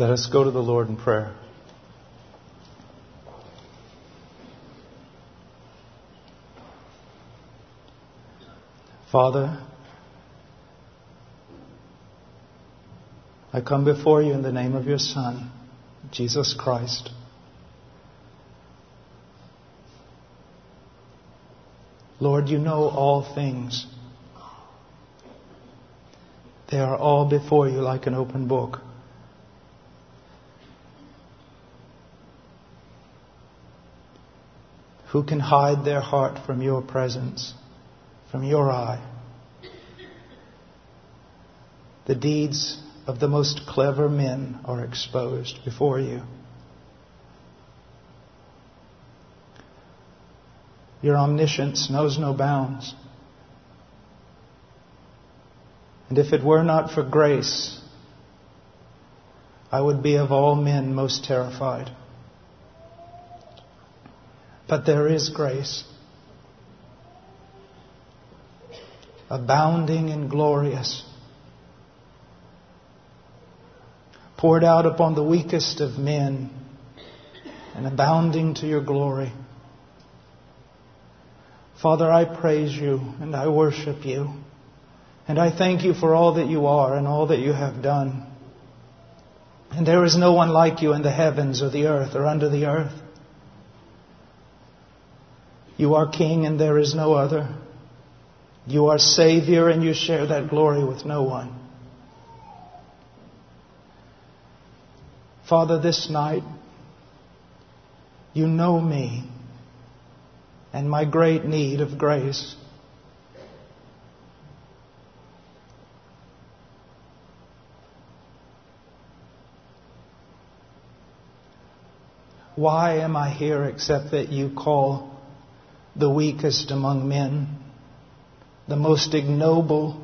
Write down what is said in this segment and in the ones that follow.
Let us go to the Lord in prayer. Father, I come before you in the name of your Son, Jesus Christ. Lord, you know all things. They are all before you like an open book. Who can hide their heart from your presence, from your eye? The deeds of the most clever men are exposed before you. Your omniscience knows no bounds. And if it were not for grace, I would be of all men most terrified. But there is grace, abounding and glorious, poured out upon the weakest of men and abounding to your glory. Father, I praise you and I worship you. And I thank you for all that you are and all that you have done. And there is no one like you in the heavens or the earth or under the earth. You are King and there is no other. You are Savior and you share that glory with no one. Father, this night, you know me and my great need of grace. Why am I here except that you call the weakest among men, the most ignoble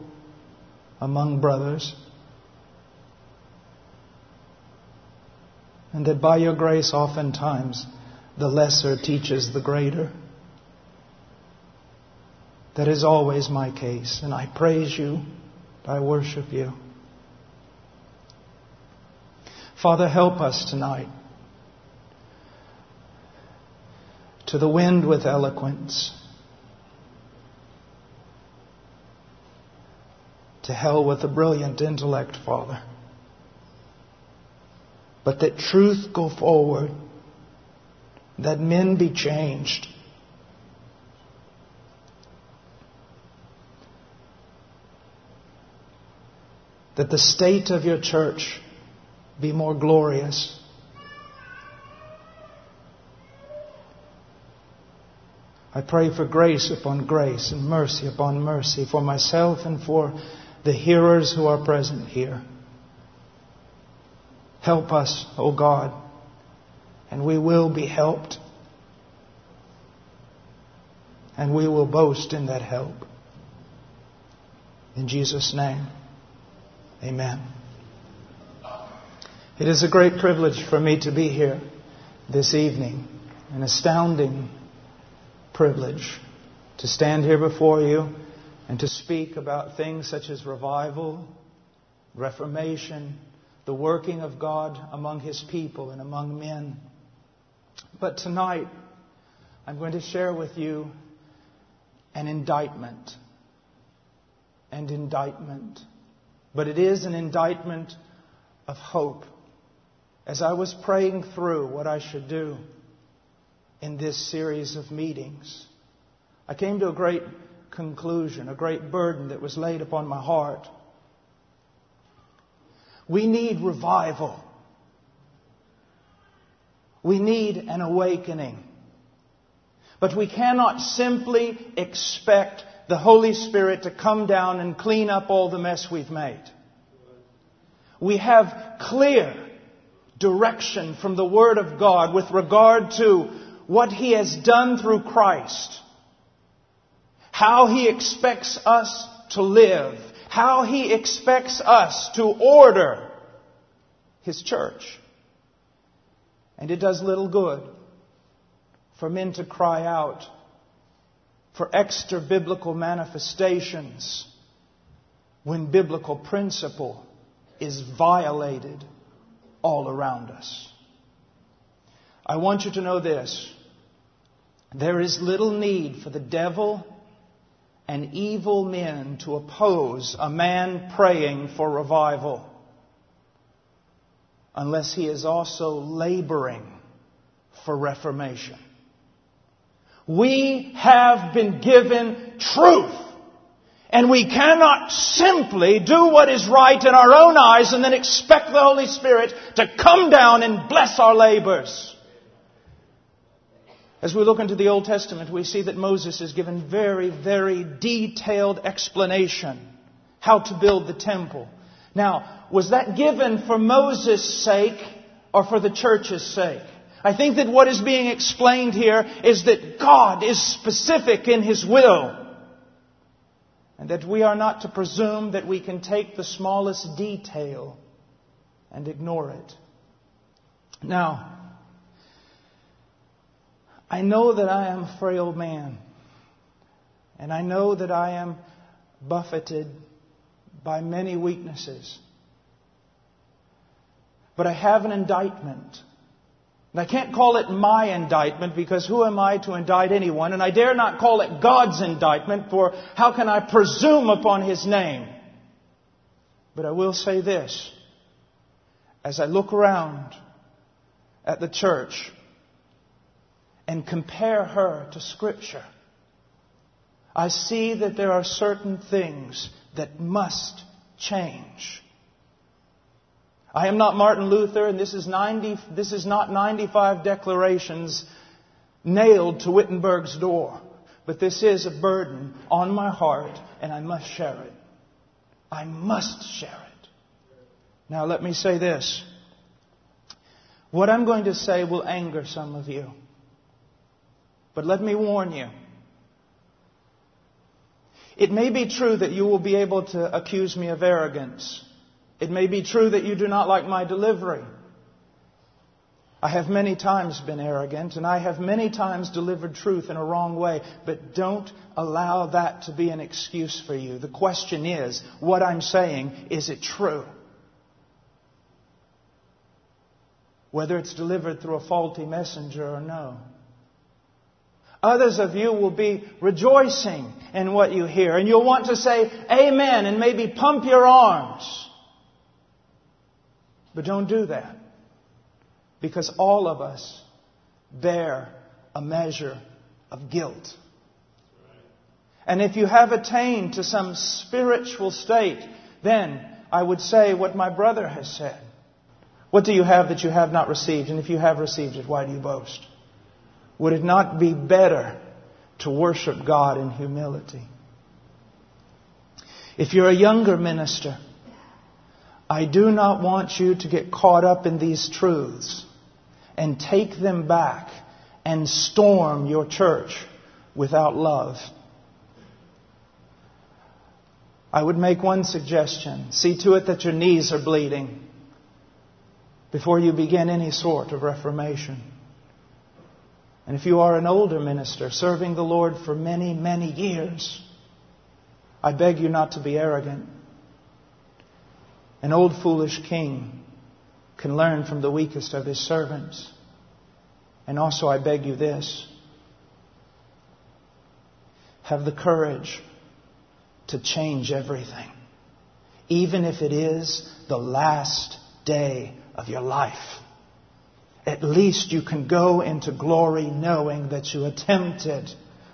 among brothers? And that by your grace, oftentimes, the lesser teaches the greater. That is always my case, and I praise you, I worship you. Father, help us tonight to the wind with eloquence, to hell with a brilliant intellect, Father. But that truth go forward, that men be changed that the state of your church be more glorious. I pray for grace upon grace and mercy upon mercy for myself and for the hearers who are present here. Help us, O God, and we will be helped. And we will boast in that help. In Jesus' name. Amen. It is a great privilege for me to be here this evening, an astounding privilege to stand here before you and to speak about things such as revival, reformation, the working of God among His people and among men. But tonight, I'm going to share with you an indictment. And indictment but it is an indictment of hope. As I was praying through what I should do in this series of meetings, I came to a great conclusion, a great burden that was laid upon my heart. We need revival. We need an awakening. But we cannot simply expect the Holy Spirit to come down and clean up all the mess we've made. We have clear direction from the Word of God with regard to what He has done through Christ, how He expects us to live, how He expects us to order His church. And it does little good for men to cry out for extra biblical manifestations when biblical principle is violated all around us. I want you to know this. There is little need for the devil and evil men to oppose a man praying for revival unless he is also laboring for reformation. We have been given truth. And we cannot simply do what is right in our own eyes and then expect the Holy Spirit to come down and bless our labors. As we look into the Old Testament, we see that Moses is given very, very detailed explanation how to build the temple. Now, was that given for Moses' sake or for the church's sake? I think that what is being explained here is that God is specific in His will. And that we are not to presume that we can take the smallest detail and ignore it. Now, I know that I am a frail man. And I know that I am buffeted by many weaknesses. But I have an indictment. And I can't call it my indictment because who am I to indict anyone? And I dare not call it God's indictment for how can I presume upon His name? But I will say this. As I look around at the church, and compare her to Scripture, I see that there are certain things that must change. I am not Martin Luther, and this is, 90, this is not 95 declarations nailed to Wittenberg's door. But this is a burden on my heart, and I must share it. I must share it. Now, let me say this. What I'm going to say will anger some of you. But let me warn you. It may be true that you will be able to accuse me of arrogance. It may be true that you do not like my delivery. I have many times been arrogant and I have many times delivered truth in a wrong way, but don't allow that to be an excuse for you. The question is, what I'm saying, is it true? Whether it's delivered through a faulty messenger or no. Others of you will be rejoicing in what you hear, and you'll want to say amen and maybe pump your arms. But don't do that. Because all of us bear a measure of guilt. And if you have attained to some spiritual state, then I would say what my brother has said. What do you have that you have not received? And if you have received it, why do you boast? Would it not be better to worship God in humility? If you're a younger minister, I do not want you to get caught up in these truths and take them back and storm your church without love. I would make one suggestion. See to it that your knees are bleeding before you begin any sort of reformation. And if you are an older minister serving the Lord for many, many years, I beg you not to be arrogant. An old foolish king can learn from the weakest of his servants. And also, I beg you this have the courage to change everything, even if it is the last day of your life at least you can go into glory knowing that you attempted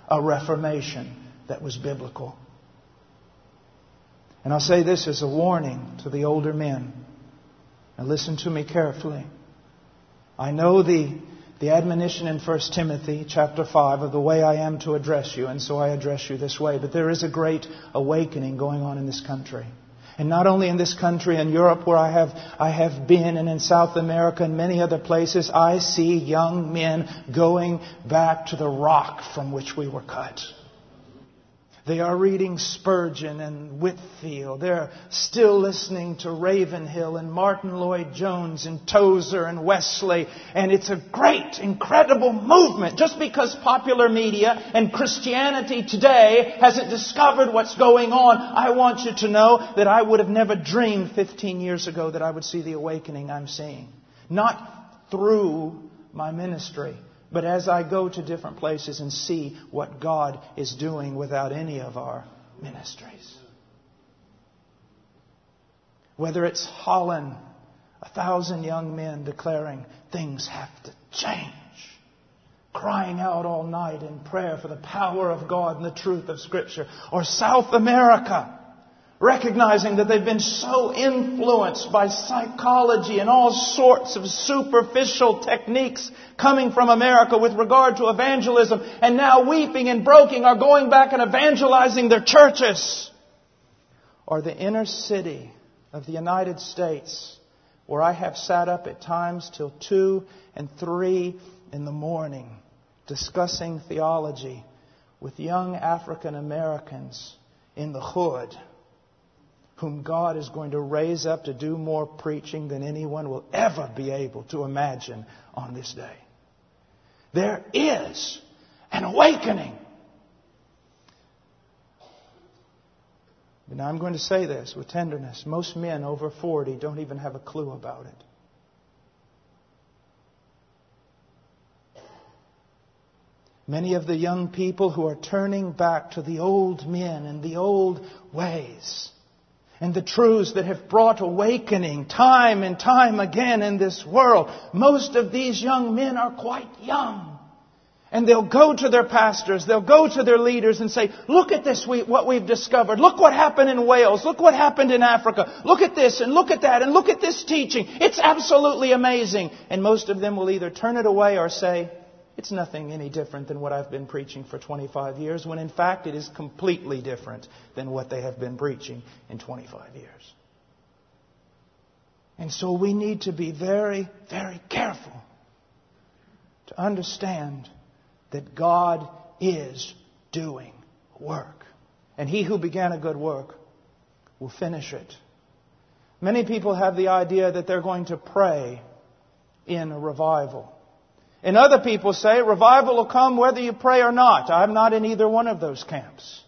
a reformation that was biblical. And I'll say this as a warning to the older men. Now listen to me carefully. I know the, the admonition in 1 Timothy chapter 5 of the way I am to address you, and so I address you this way. But there is a great awakening going on in this country. And not only in this country and Europe where I have, I have been and in South America and many other places, I see young men going back to the rock from which we were cut. They are reading Spurgeon and Whitefield. They're still listening to Ravenhill and Martyn Lloyd-Jones and Tozer and Wesley. And it's a great, incredible movement. Just because popular media and Christianity today hasn't discovered what's going on, I want you to know that I would have never dreamed 15 years ago that I would see the awakening I'm seeing. Not through my ministry, but as I go to different places and see what God is doing without any of our ministries. Whether it's Holland, a thousand young men declaring things have to change, crying out all night in prayer for the power of God and the truth of Scripture, or South America, recognizing that they've been so influenced by psychology and all sorts of superficial techniques coming from America with regard to evangelism, and now weeping and broken are going back and evangelizing their churches. Or the inner city of the United States, where I have sat up at times till two and three in the morning discussing theology with young African Americans in the hood whom God is going to raise up to do more preaching than anyone will ever be able to imagine on this day. There is an awakening. And I'm going to say this with tenderness. Most men over 40 don't even have a clue about it. Many of the young people who are turning back to the old men and the old ways and the truths that have brought awakening time and time again in this world. Most of these young men are quite young. And they'll go to their pastors, they'll go to their leaders and say, look at this, what we've discovered. Look what happened in Wales. Look what happened in Africa. Look at this and look at that and look at this teaching. It's absolutely amazing. And most of them will either turn it away or say, it's nothing any different than what I've been preaching for 25 years, when in fact it is completely different than what they have been preaching in 25 years. And so we need to be very, very careful to understand that God is doing work. And he who began a good work will finish it. Many people have the idea that they're going to pray in a revival. And other people say revival will come whether you pray or not. I'm not in either one of those camps.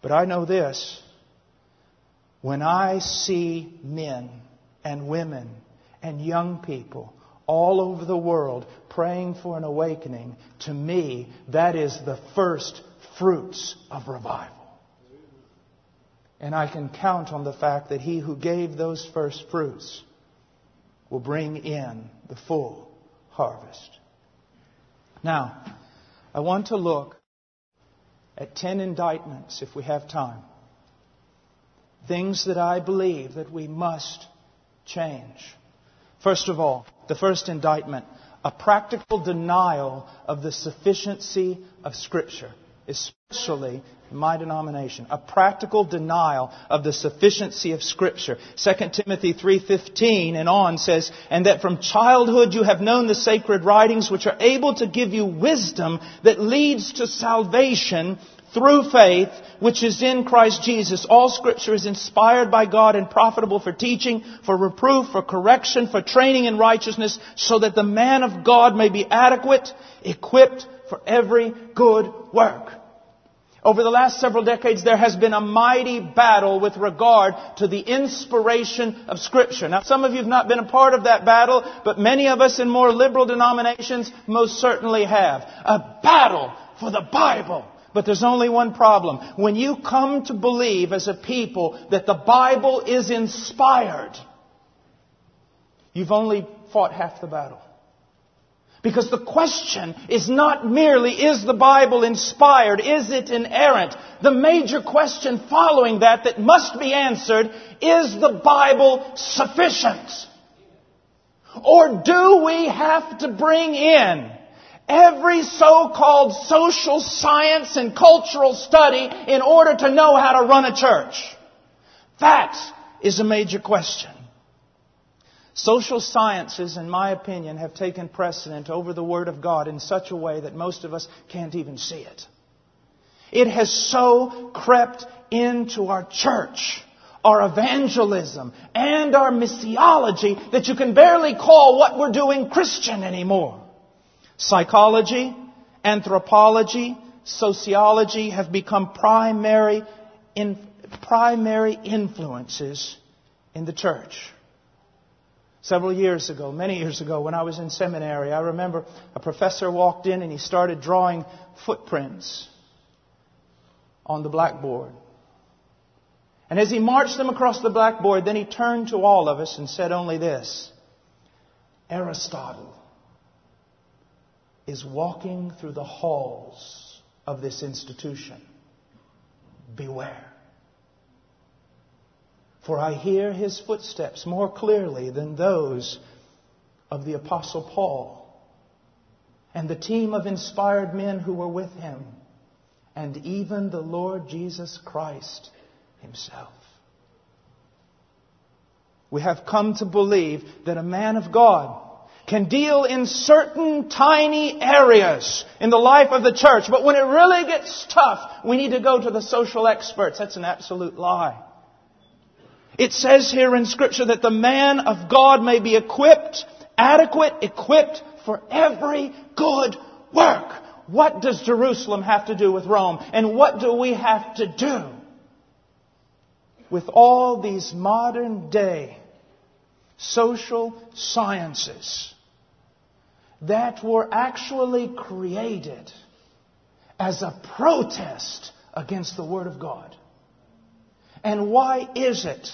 But I know this. When I see men and women and young people all over the world praying for an awakening, to me, that is the first fruits of revival. And I can count on the fact that he who gave those first fruits will bring in the full harvest. Now, I want to look at 10 indictments, if we have time. Things that I believe that we must change. First of all, the first indictment, a practical denial of the sufficiency of Scripture, especially my denomination, a practical denial of the sufficiency of Scripture. 2 Timothy 3.15 and on says, And that from childhood you have known the sacred writings which are able to give you wisdom that leads to salvation through faith which is in Christ Jesus. All scripture is inspired by God and profitable for teaching, for reproof, for correction, for training in righteousness, so that the man of God may be adequate, equipped for every good work. Over the last several decades, there has been a mighty battle with regard to the inspiration of Scripture. Now, some of you have not been a part of that battle, but many of us in more liberal denominations most certainly have. A battle for the Bible. But there's only one problem. When you come to believe as a people that the Bible is inspired, you've only fought half the battle. Because the question is not merely, is the Bible inspired? Is it inerrant? The major question following that that must be answered, is the Bible sufficient? Or do we have to bring in every so-called social science and cultural study in order to know how to run a church? That is a major question. Social sciences, in my opinion, have taken precedent over the Word of God in such a way that most of us can't even see it. It has so crept into our church, our evangelism, and our missiology that you can barely call what we're doing Christian anymore. Psychology, anthropology, sociology have become primary, in, primary influences in the church. Several years ago, many years ago, when I was in seminary, I remember a professor walked in and he started drawing footprints on the blackboard. And as he marched them across the blackboard, then he turned to all of us and said only this Aristotle is walking through the halls of this institution. Beware. For I hear his footsteps more clearly than those of the Apostle Paul and the team of inspired men who were with him, and even the Lord Jesus Christ himself. We have come to believe that a man of God can deal in certain tiny areas in the life of the church, but when it really gets tough, we need to go to the social experts. That's an absolute lie. It says here in scripture that the man of God may be equipped, adequate, equipped for every good work. What does Jerusalem have to do with Rome? And what do we have to do with all these modern day social sciences that were actually created as a protest against the Word of God? And why is it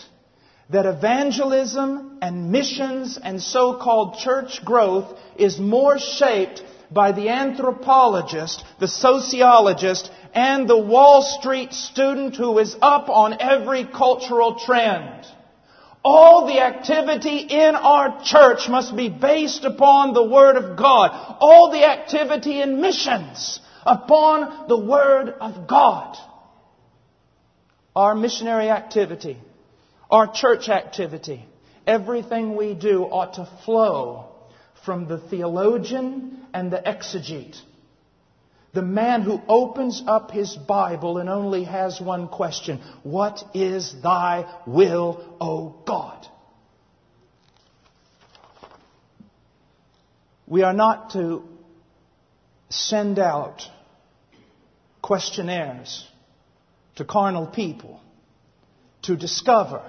that evangelism and missions and so-called church growth is more shaped by the anthropologist, the sociologist, and the Wall Street student who is up on every cultural trend. All the activity in our church must be based upon the Word of God. All the activity in missions upon the Word of God. Our missionary activity our church activity, everything we do ought to flow from the theologian and the exegete. The man who opens up his Bible and only has one question What is thy will, O God? We are not to send out questionnaires to carnal people to discover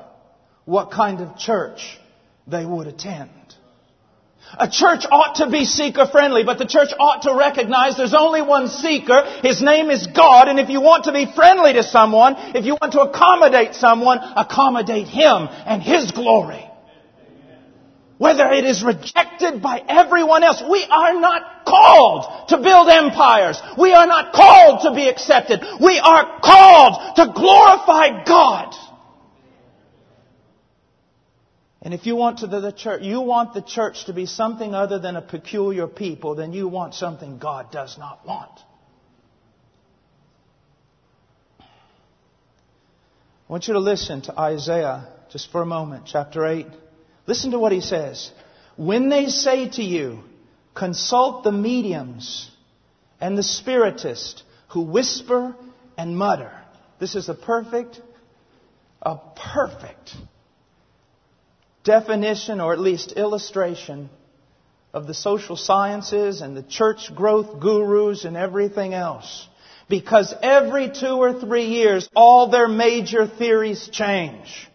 what kind of church they would attend. A church ought to be seeker friendly, but the church ought to recognize there's only one seeker. His name is God, and if you want to be friendly to someone, if you want to accommodate someone, accommodate Him and His glory. Whether it is rejected by everyone else, we are not called to build empires. We are not called to be accepted. We are called to glorify God. And if you want to the church, you want the church to be something other than a peculiar people, then you want something God does not want. I want you to listen to Isaiah just for a moment, chapter 8. Listen to what he says. When they say to you, consult the mediums and the spiritist who whisper and mutter. This is a perfect, a perfect definition or at least illustration of the social sciences and the church growth gurus and everything else. Because every two or three years, all their major theories change.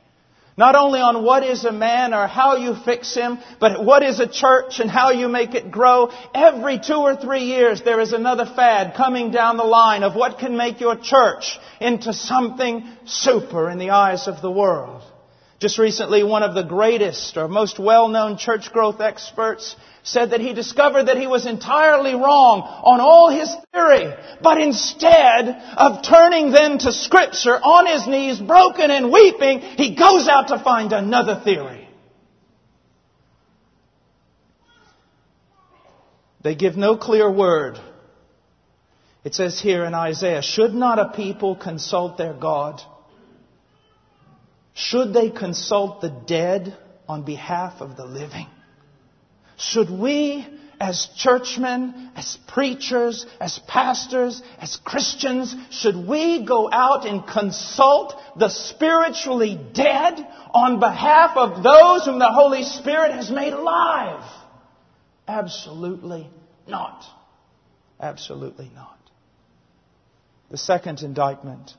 Not only on what is a man or how you fix him, but what is a church and how you make it grow. Every two or three years there is another fad coming down the line of what can make your church into something super in the eyes of the world. Just recently, one of the greatest or most well-known church growth experts said that he discovered that he was entirely wrong on all his theory, but instead of turning then to scripture on his knees, broken and weeping, he goes out to find another theory. They give no clear word. It says here in Isaiah, should not a people consult their God? Should they consult the dead on behalf of the living? Should we, as churchmen, as preachers, as pastors, as Christians, should we go out and consult the spiritually dead on behalf of those whom the Holy Spirit has made alive? Absolutely not. Absolutely not. The second indictment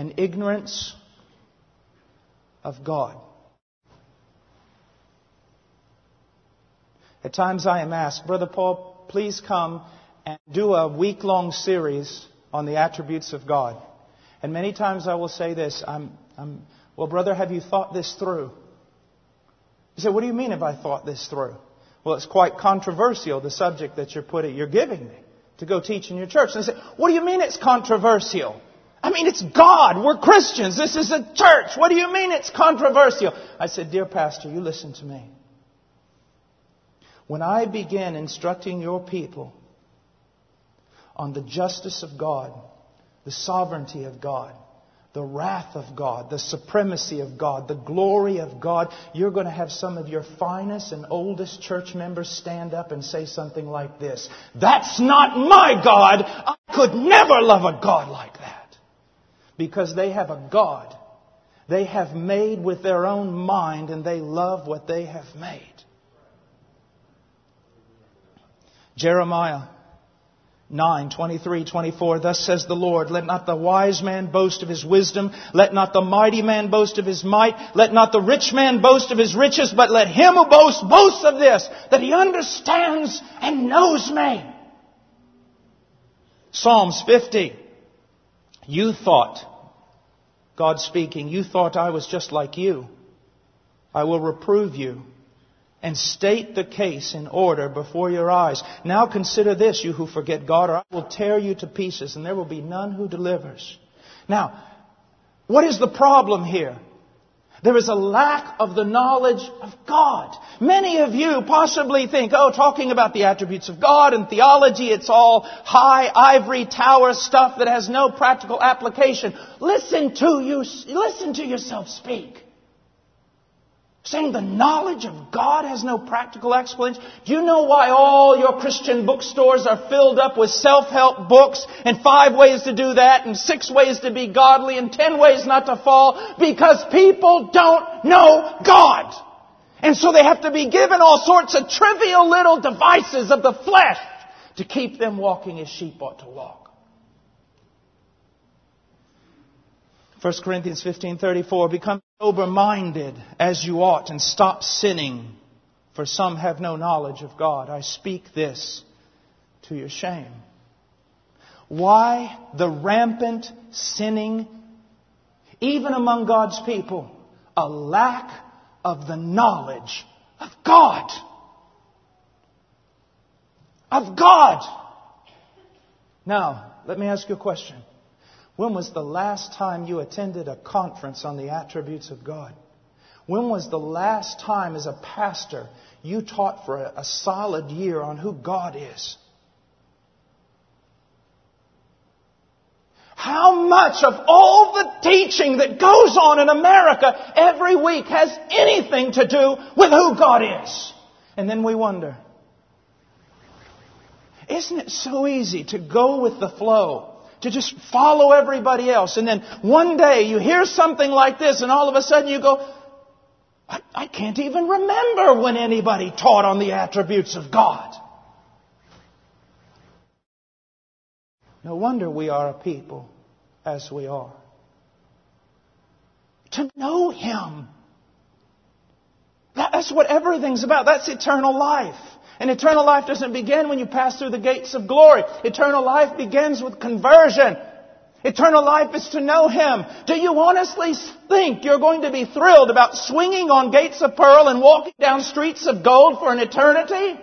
an ignorance of God. At times I am asked, Brother Paul, please come and do a week long series on the attributes of God. And many times I will say this I'm, I'm, Well, brother, have you thought this through? He said, What do you mean have I thought this through? Well, it's quite controversial, the subject that you're putting, you're giving me to go teach in your church. And I said, What do you mean it's controversial? I mean, it's God. We're Christians. This is a church. What do you mean it's controversial? I said, Dear Pastor, you listen to me. When I begin instructing your people on the justice of God, the sovereignty of God, the wrath of God, the supremacy of God, the glory of God, you're going to have some of your finest and oldest church members stand up and say something like this That's not my God. I could never love a God like that. Because they have a God they have made with their own mind and they love what they have made. Jeremiah 9, 23, 24. Thus says the Lord, let not the wise man boast of his wisdom, let not the mighty man boast of his might, let not the rich man boast of his riches, but let him who boasts boast of this, that he understands and knows me. Psalms 50. You thought, God speaking, you thought I was just like you. I will reprove you and state the case in order before your eyes. Now consider this, you who forget God, or I will tear you to pieces, and there will be none who delivers. Now, what is the problem here? There is a lack of the knowledge of God. Many of you possibly think, oh, talking about the attributes of God and theology, it's all high ivory tower stuff that has no practical application. Listen to you, listen to yourself speak. Saying the knowledge of God has no practical explanation. Do you know why all your Christian bookstores are filled up with self-help books and five ways to do that and six ways to be godly and ten ways not to fall? Because people don't know God. And so they have to be given all sorts of trivial little devices of the flesh to keep them walking as sheep ought to walk. 1 Corinthians 15:34 become sober-minded as you ought and stop sinning for some have no knowledge of God. I speak this to your shame. Why the rampant sinning even among God's people? A lack of the knowledge of God. Of God. Now, let me ask you a question. When was the last time you attended a conference on the attributes of God? When was the last time, as a pastor, you taught for a, a solid year on who God is? How much of all the teaching that goes on in America every week has anything to do with who God is? And then we wonder, isn't it so easy to go with the flow? To just follow everybody else. And then one day you hear something like this and all of a sudden you go, I, I can't even remember when anybody taught on the attributes of God. No wonder we are a people as we are. To know Him. That's what everything's about. That's eternal life. And eternal life doesn't begin when you pass through the gates of glory. Eternal life begins with conversion. Eternal life is to know Him. Do you honestly think you're going to be thrilled about swinging on gates of pearl and walking down streets of gold for an eternity?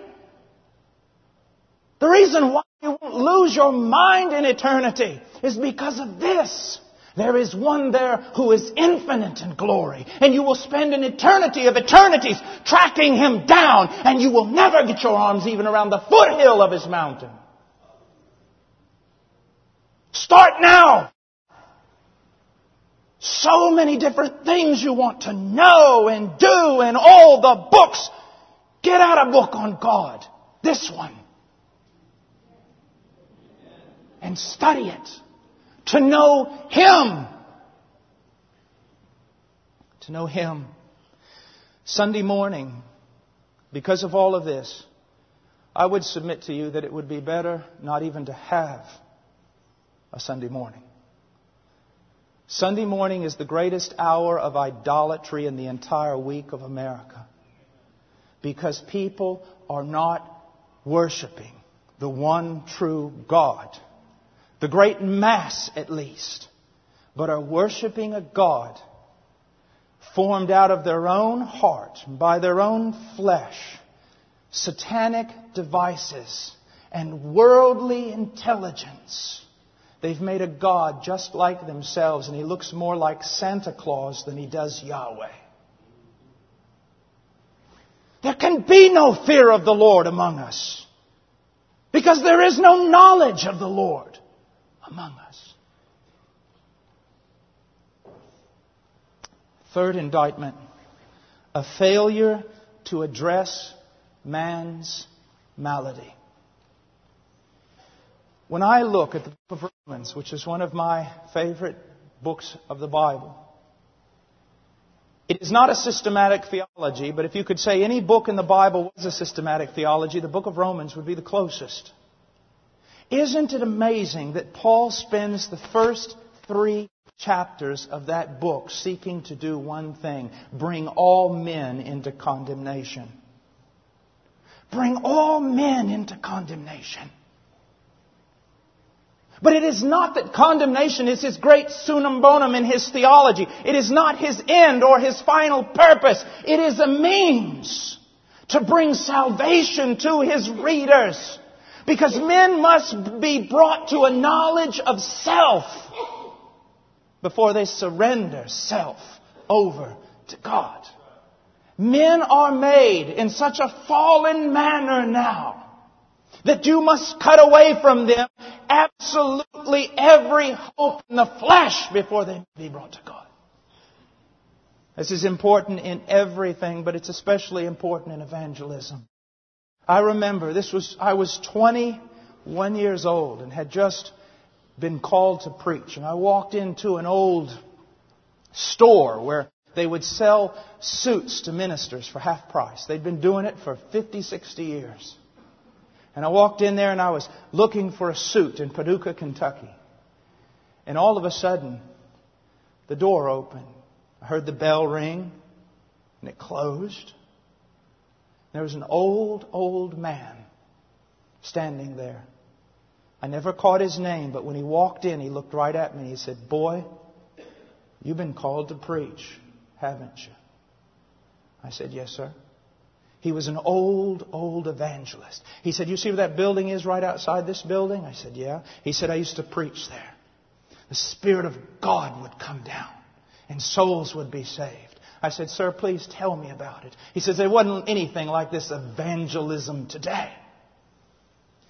The reason why you won't lose your mind in eternity is because of this. There is one there who is infinite in glory. And you will spend an eternity of eternities tracking him down. And you will never get your arms even around the foothill of his mountain. Start now. So many different things you want to know and do and all the books. Get out a book on God. This one. And study it to know Him. To know Him. Sunday morning, because of all of this, I would submit to you that it would be better not even to have a Sunday morning. Sunday morning is the greatest hour of idolatry in the entire week of America. Because people are not worshiping the one true God, the great mass at least, but are worshiping a God formed out of their own heart, by their own flesh, satanic devices, and worldly intelligence. They've made a God just like themselves, and he looks more like Santa Claus than he does Yahweh. There can be no fear of the Lord among us because there is no knowledge of the Lord among us. Third indictment a failure to address man's malady. When I look at the book of Romans, which is one of my favorite books of the Bible, it is not a systematic theology, but if you could say any book in the Bible was a systematic theology, the book of Romans would be the closest. Isn't it amazing that Paul spends the first three chapters of that book seeking to do one thing bring all men into condemnation? Bring all men into condemnation. But it is not that condemnation is his great summum bonum in his theology. It is not his end or his final purpose. It is a means to bring salvation to his readers. Because men must be brought to a knowledge of self before they surrender self over to God. Men are made in such a fallen manner now that you must cut away from them absolutely every hope in the flesh before they be brought to God. This is important in everything, but it's especially important in evangelism. I remember this was, I was 21 years old and had just been called to preach. And I walked into an old store where they would sell suits to ministers for half price. They'd been doing it for 50, 60 years. And I walked in there and I was looking for a suit in Paducah, Kentucky. And all of a sudden, the door opened. I heard the bell ring and it closed. There was an old, old man standing there. I never caught his name, but when he walked in, he looked right at me and he said, Boy, you've been called to preach, haven't you? I said, Yes, sir. He was an old, old evangelist. He said, You see where that building is right outside this building? I said, Yeah. He said, I used to preach there. The Spirit of God would come down and souls would be saved. I said, Sir, please tell me about it. He says, There wasn't anything like this evangelism today.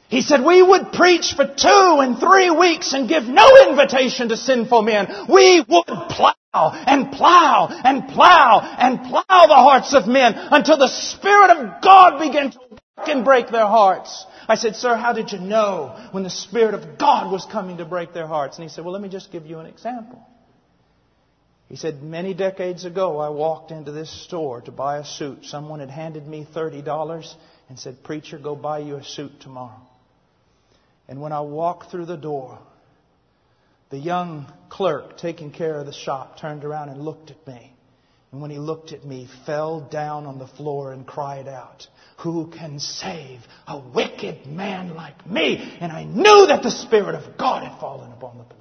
He said, we would preach for two and three weeks and give no invitation to sinful men. We would plow and plow and plow and plow the hearts of men until the Spirit of God began to work and break their hearts. I said, sir, how did you know when the Spirit of God was coming to break their hearts? And he said, well, let me just give you an example. He said, many decades ago, I walked into this store to buy a suit. Someone had handed me $30 and said, preacher, go buy you a suit tomorrow. And when I walked through the door, the young clerk taking care of the shop turned around and looked at me. And when he looked at me, fell down on the floor and cried out, Who can save a wicked man like me? And I knew that the Spirit of God had fallen upon the.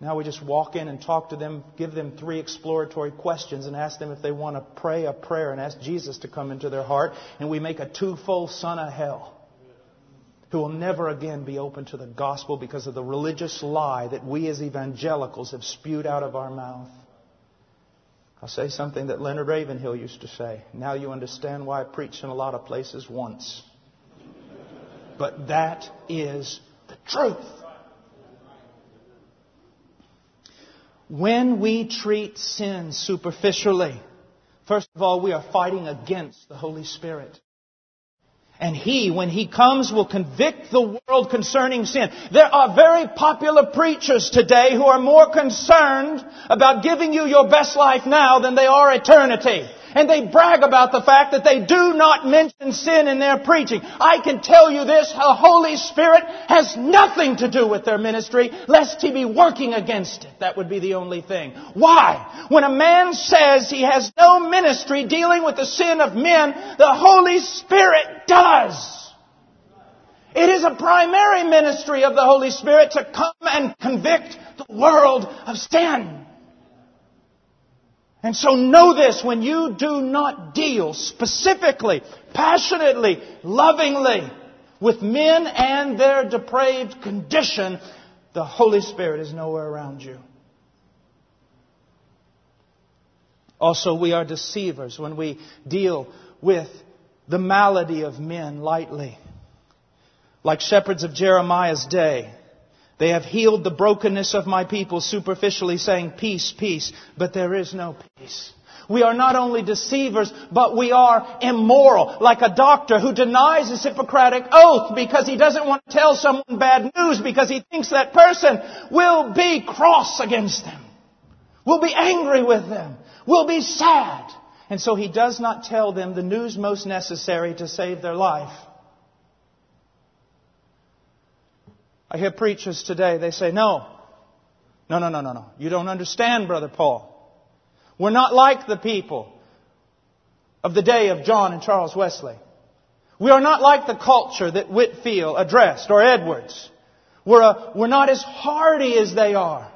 Now we just walk in and talk to them, give them three exploratory questions, and ask them if they want to pray a prayer and ask Jesus to come into their heart. And we make a twofold son of hell who will never again be open to the gospel because of the religious lie that we as evangelicals have spewed out of our mouth. I'll say something that Leonard Ravenhill used to say. Now you understand why I preach in a lot of places once. But that is the truth. When we treat sin superficially, first of all, we are fighting against the Holy Spirit. And He, when He comes, will convict the world concerning sin. There are very popular preachers today who are more concerned about giving you your best life now than they are eternity. And they brag about the fact that they do not mention sin in their preaching. I can tell you this, the Holy Spirit has nothing to do with their ministry, lest He be working against it. That would be the only thing. Why? When a man says he has no ministry dealing with the sin of men, the Holy Spirit does. It is a primary ministry of the Holy Spirit to come and convict the world of sin. And so know this, when you do not deal specifically, passionately, lovingly with men and their depraved condition, the Holy Spirit is nowhere around you. Also, we are deceivers when we deal with the malady of men lightly. Like shepherds of Jeremiah's day, they have healed the brokenness of my people superficially, saying, Peace, peace, but there is no peace. We are not only deceivers, but we are immoral. Like a doctor who denies his Hippocratic oath because he doesn't want to tell someone bad news because he thinks that person will be cross against them, will be angry with them, will be sad. And so he does not tell them the news most necessary to save their life. I hear preachers today, they say, no, no, no, no, no, no. You don't understand, Brother Paul. We're not like the people of the day of John and Charles Wesley. We are not like the culture that Whitefield addressed or Edwards. We're, a, we're not as hardy as they are.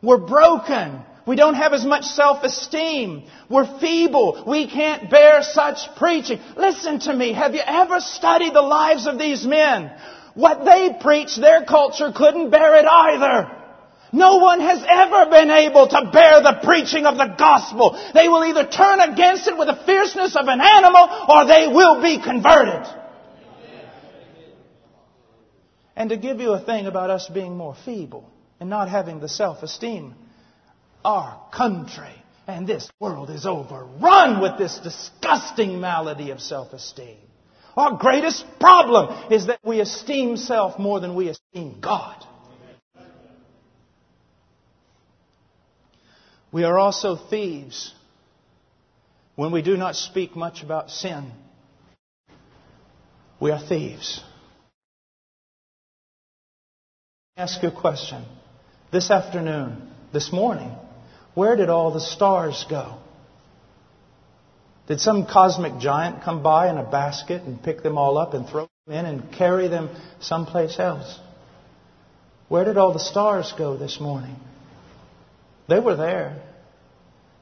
We're broken. We don't have as much self-esteem. We're feeble. We can't bear such preaching. Listen to me. Have you ever studied the lives of these men? What they preached, their culture couldn't bear it either. No one has ever been able to bear the preaching of the gospel. They will either turn against it with the fierceness of an animal or they will be converted. And to give you a thing about us being more feeble and not having the self-esteem, our country and this world is overrun with this disgusting malady of self-esteem. Our greatest problem is that we esteem self more than we esteem God. We are also thieves when we do not speak much about sin. We are thieves. Ask you a question. This afternoon, this morning, where did all the stars go? Did some cosmic giant come by in a basket and pick them all up and throw them in and carry them someplace else? Where did all the stars go this morning? They were there,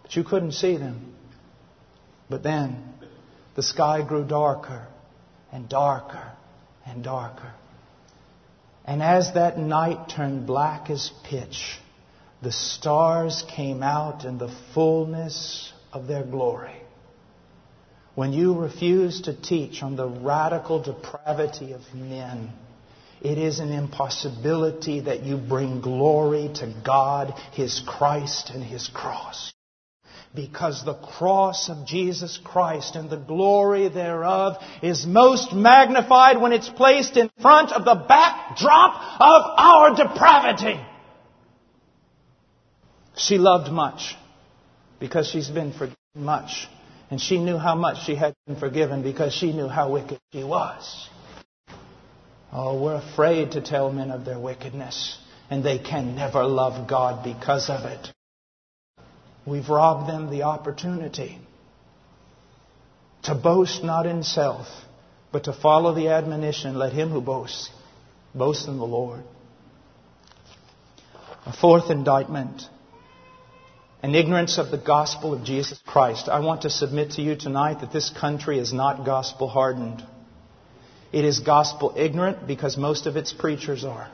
but you couldn't see them. But then the sky grew darker and darker and darker. And as that night turned black as pitch, the stars came out in the fullness of their glory when you refuse to teach on the radical depravity of men, it is an impossibility that you bring glory to God, His Christ, and His cross. Because the cross of Jesus Christ and the glory thereof is most magnified when it's placed in front of the backdrop of our depravity. She loved much because she's been forgiven much. And she knew how much she had been forgiven because she knew how wicked she was. Oh, we're afraid to tell men of their wickedness, and they can never love God because of it. We've robbed them the opportunity to boast not in self, but to follow the admonition, let him who boasts boast in the Lord. A fourth indictment and ignorance of the gospel of Jesus Christ. I want to submit to you tonight that this country is not gospel hardened. It is gospel ignorant because most of its preachers are.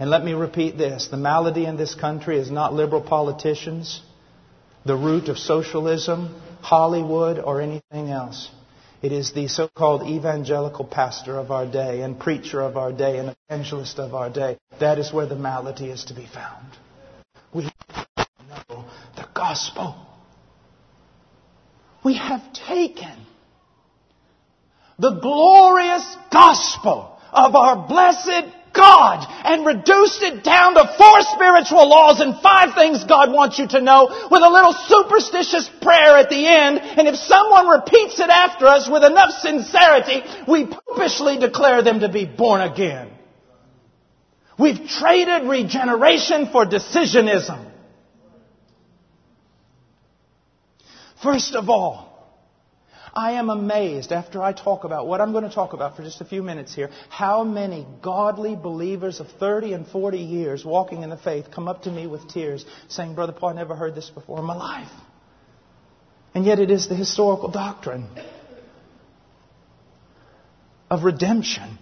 And let me repeat this the malady in this country is not liberal politicians, the root of socialism, Hollywood, or anything else. It is the so called evangelical pastor of our day and preacher of our day and evangelist of our day. That is where the malady is to be found. We gospel. We have taken the glorious gospel of our blessed God and reduced it down to four spiritual laws and five things God wants you to know with a little superstitious prayer at the end. And if someone repeats it after us with enough sincerity, we popishly declare them to be born again. We've traded regeneration for decisionism. First of all, I am amazed after I talk about what I'm going to talk about for just a few minutes here, how many godly believers of 30 and 40 years walking in the faith come up to me with tears saying, Brother Paul, I never heard this before in my life. And yet it is the historical doctrine of redemption,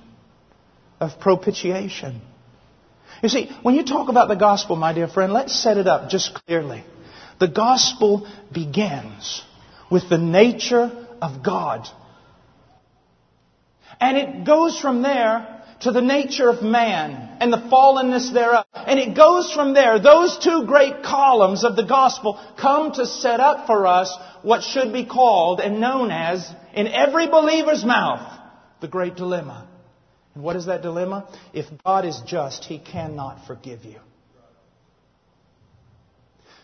of propitiation. You see, when you talk about the gospel, my dear friend, let's set it up just clearly. The gospel begins with the nature of God. And it goes from there to the nature of man and the fallenness thereof. And it goes from there. Those two great columns of the gospel come to set up for us what should be called and known as, in every believer's mouth, the great dilemma. And what is that dilemma? If God is just, He cannot forgive you.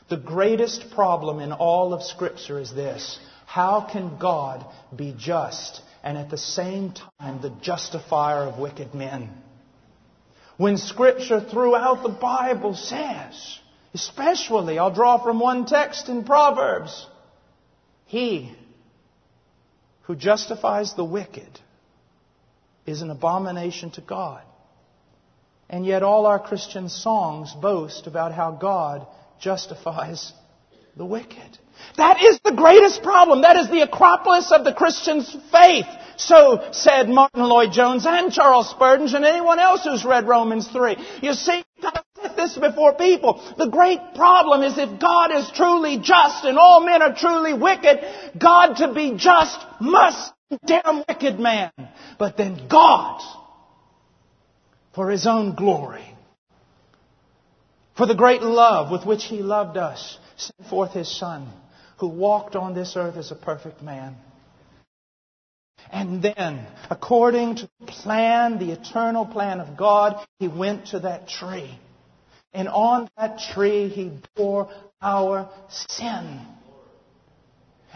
The greatest problem in all of Scripture is this how can God be just and at the same time the justifier of wicked men? When Scripture throughout the Bible says, especially, I'll draw from one text in Proverbs, He who justifies the wicked is an abomination to God. And yet all our Christian songs boast about how God justifies the wicked. That is the greatest problem. That is the acropolis of the Christian's faith. So said Martyn Lloyd-Jones and Charles Spurgeon and anyone else who's read Romans 3. You see, gotta set this before people. The great problem is if God is truly just and all men are truly wicked, God to be just must damn wicked man. But then God, for His own glory, for the great love with which He loved us, sent forth His Son who walked on this earth as a perfect man. And then, according to the plan, the eternal plan of God, he went to that tree. And on that tree, he bore our sin.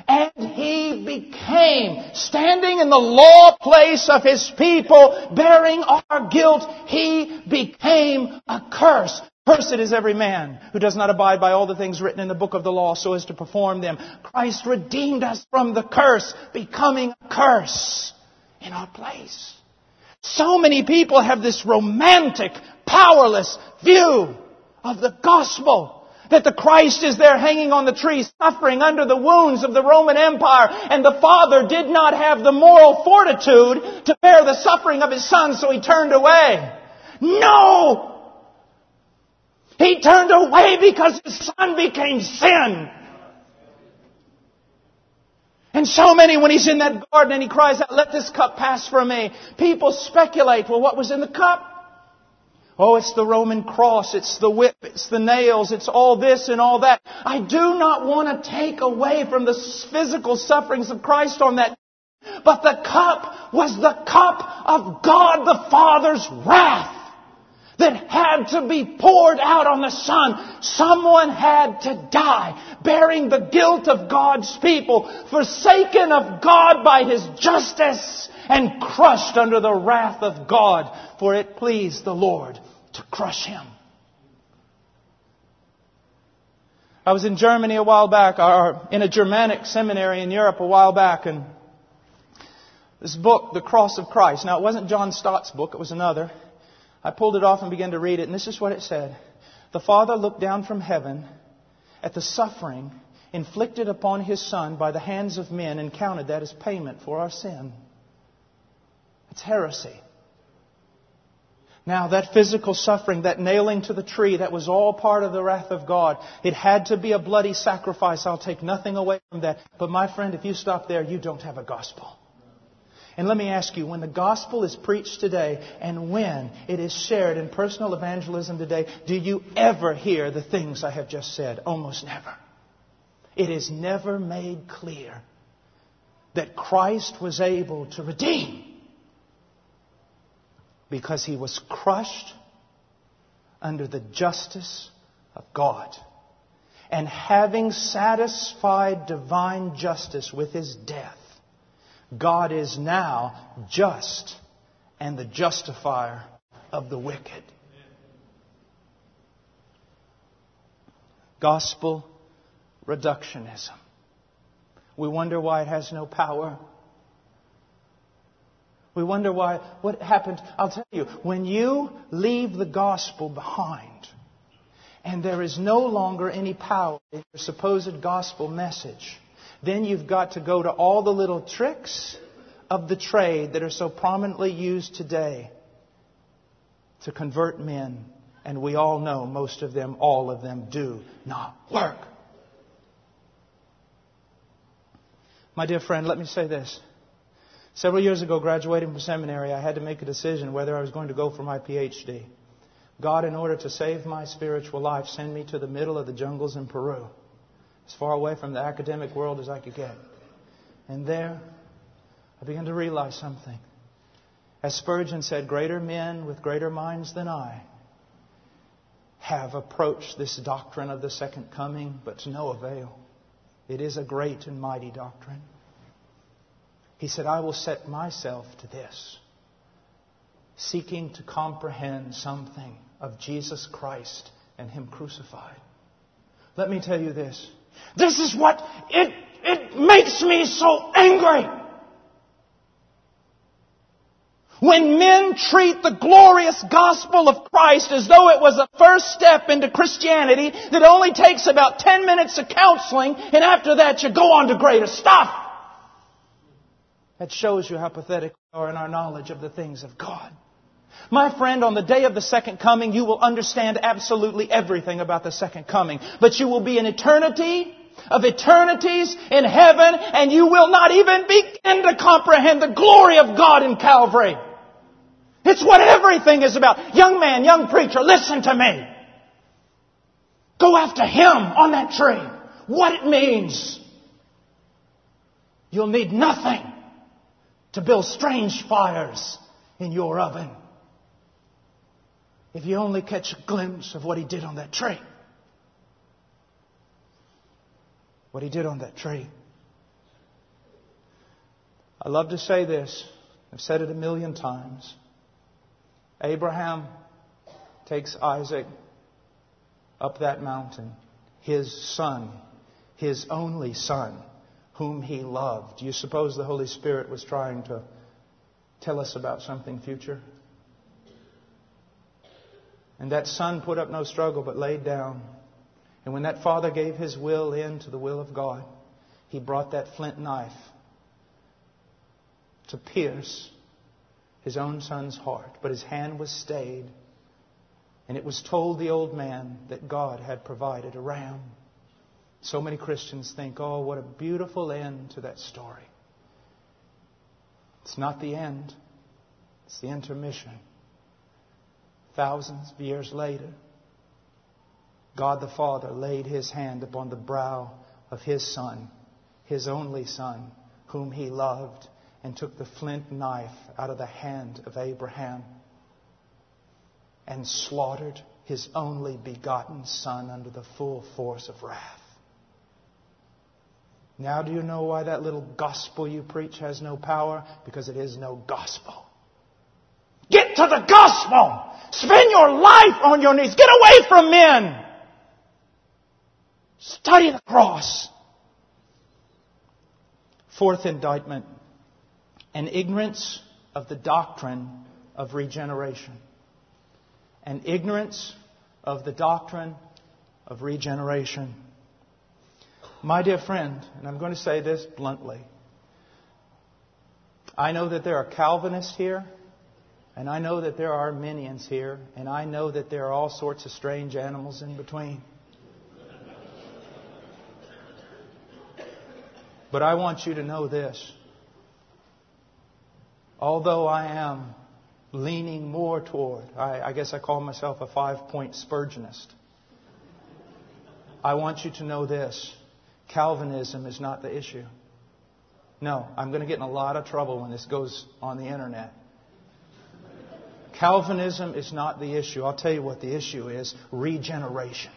And he became, standing in the law place of his people, bearing our guilt, he became a curse. Cursed is every man who does not abide by all the things written in the book of the law so as to perform them. Christ redeemed us from the curse, becoming a curse in our place. So many people have this romantic, powerless view of the gospel. That the Christ is there hanging on the tree, suffering under the wounds of the Roman Empire, and the Father did not have the moral fortitude to bear the suffering of His Son, so He turned away. No! He turned away because his son became sin. And so many, when he's in that garden and he cries out, let this cup pass from me, people speculate, well, what was in the cup? Oh, it's the Roman cross, it's the whip, it's the nails, it's all this and all that. I do not want to take away from the physical sufferings of Christ on that. But the cup was the cup of God the Father's wrath that had to be poured out on the Son. Someone had to die, bearing the guilt of God's people, forsaken of God by His justice, and crushed under the wrath of God, for it pleased the Lord to crush Him. I was in Germany a while back, or in a Germanic seminary in Europe a while back, and this book, The Cross of Christ. Now, it wasn't John Stott's book, it was another. I pulled it off and began to read it, and this is what it said. The Father looked down from heaven at the suffering inflicted upon His Son by the hands of men and counted that as payment for our sin. It's heresy. Now, that physical suffering, that nailing to the tree, that was all part of the wrath of God. It had to be a bloody sacrifice. I'll take nothing away from that. But my friend, if you stop there, you don't have a gospel. And let me ask you, when the gospel is preached today and when it is shared in personal evangelism today, do you ever hear the things I have just said? Almost never. It is never made clear that Christ was able to redeem because he was crushed under the justice of God. And having satisfied divine justice with his death, God is now just and the justifier of the wicked. Gospel reductionism. We wonder why it has no power. We wonder why, what happened. I'll tell you, when you leave the gospel behind and there is no longer any power in your supposed gospel message, then you've got to go to all the little tricks of the trade that are so prominently used today to convert men. And we all know most of them, all of them, do not work. My dear friend, let me say this. Several years ago, graduating from seminary, I had to make a decision whether I was going to go for my PhD. God, in order to save my spiritual life, sent me to the middle of the jungles in Peru, as far away from the academic world as I could get. And there, I began to realize something. As Spurgeon said, greater men with greater minds than I have approached this doctrine of the second coming, but to no avail. It is a great and mighty doctrine. He said, I will set myself to this, seeking to comprehend something of Jesus Christ and Him crucified. Let me tell you this. This is what it, it makes me so angry. When men treat the glorious gospel of Christ as though it was a first step into Christianity that only takes about 10 minutes of counseling and after that you go on to greater stuff. That shows you how pathetic we are in our knowledge of the things of God. My friend, on the day of the second coming, you will understand absolutely everything about the second coming. But you will be in eternity of eternities in heaven and you will not even begin to comprehend the glory of God in Calvary. It's what everything is about. Young man, young preacher, listen to me. Go after Him on that tree. What it means. You'll need nothing to build strange fires in your oven. If you only catch a glimpse of what he did on that tree. What he did on that tree. I love to say this. I've said it a million times. Abraham takes Isaac up that mountain, his son, his only son whom he loved. Do you suppose the Holy Spirit was trying to tell us about something future? And that son put up no struggle but laid down. And when that father gave his will in to the will of God, he brought that flint knife to pierce his own son's heart. But his hand was stayed. And it was told the old man that God had provided a ram. So many Christians think, oh, what a beautiful end to that story. It's not the end, it's the intermission. Thousands of years later, God the Father laid his hand upon the brow of his Son, his only Son, whom he loved, and took the flint knife out of the hand of Abraham and slaughtered his only begotten Son under the full force of wrath. Now, do you know why that little gospel you preach has no power? Because it is no gospel. Get to the gospel! Spend your life on your knees. Get away from men! Study the cross. Fourth indictment an ignorance of the doctrine of regeneration. An ignorance of the doctrine of regeneration. My dear friend, and I'm going to say this bluntly, I know that there are Calvinists here, and I know that there are Arminians here, and I know that there are all sorts of strange animals in between. But I want you to know this. Although I am leaning more toward, I, I guess I call myself a five point Spurgeonist, I want you to know this. Calvinism is not the issue. No, I'm going to get in a lot of trouble when this goes on the internet. Calvinism is not the issue. I'll tell you what the issue is regeneration.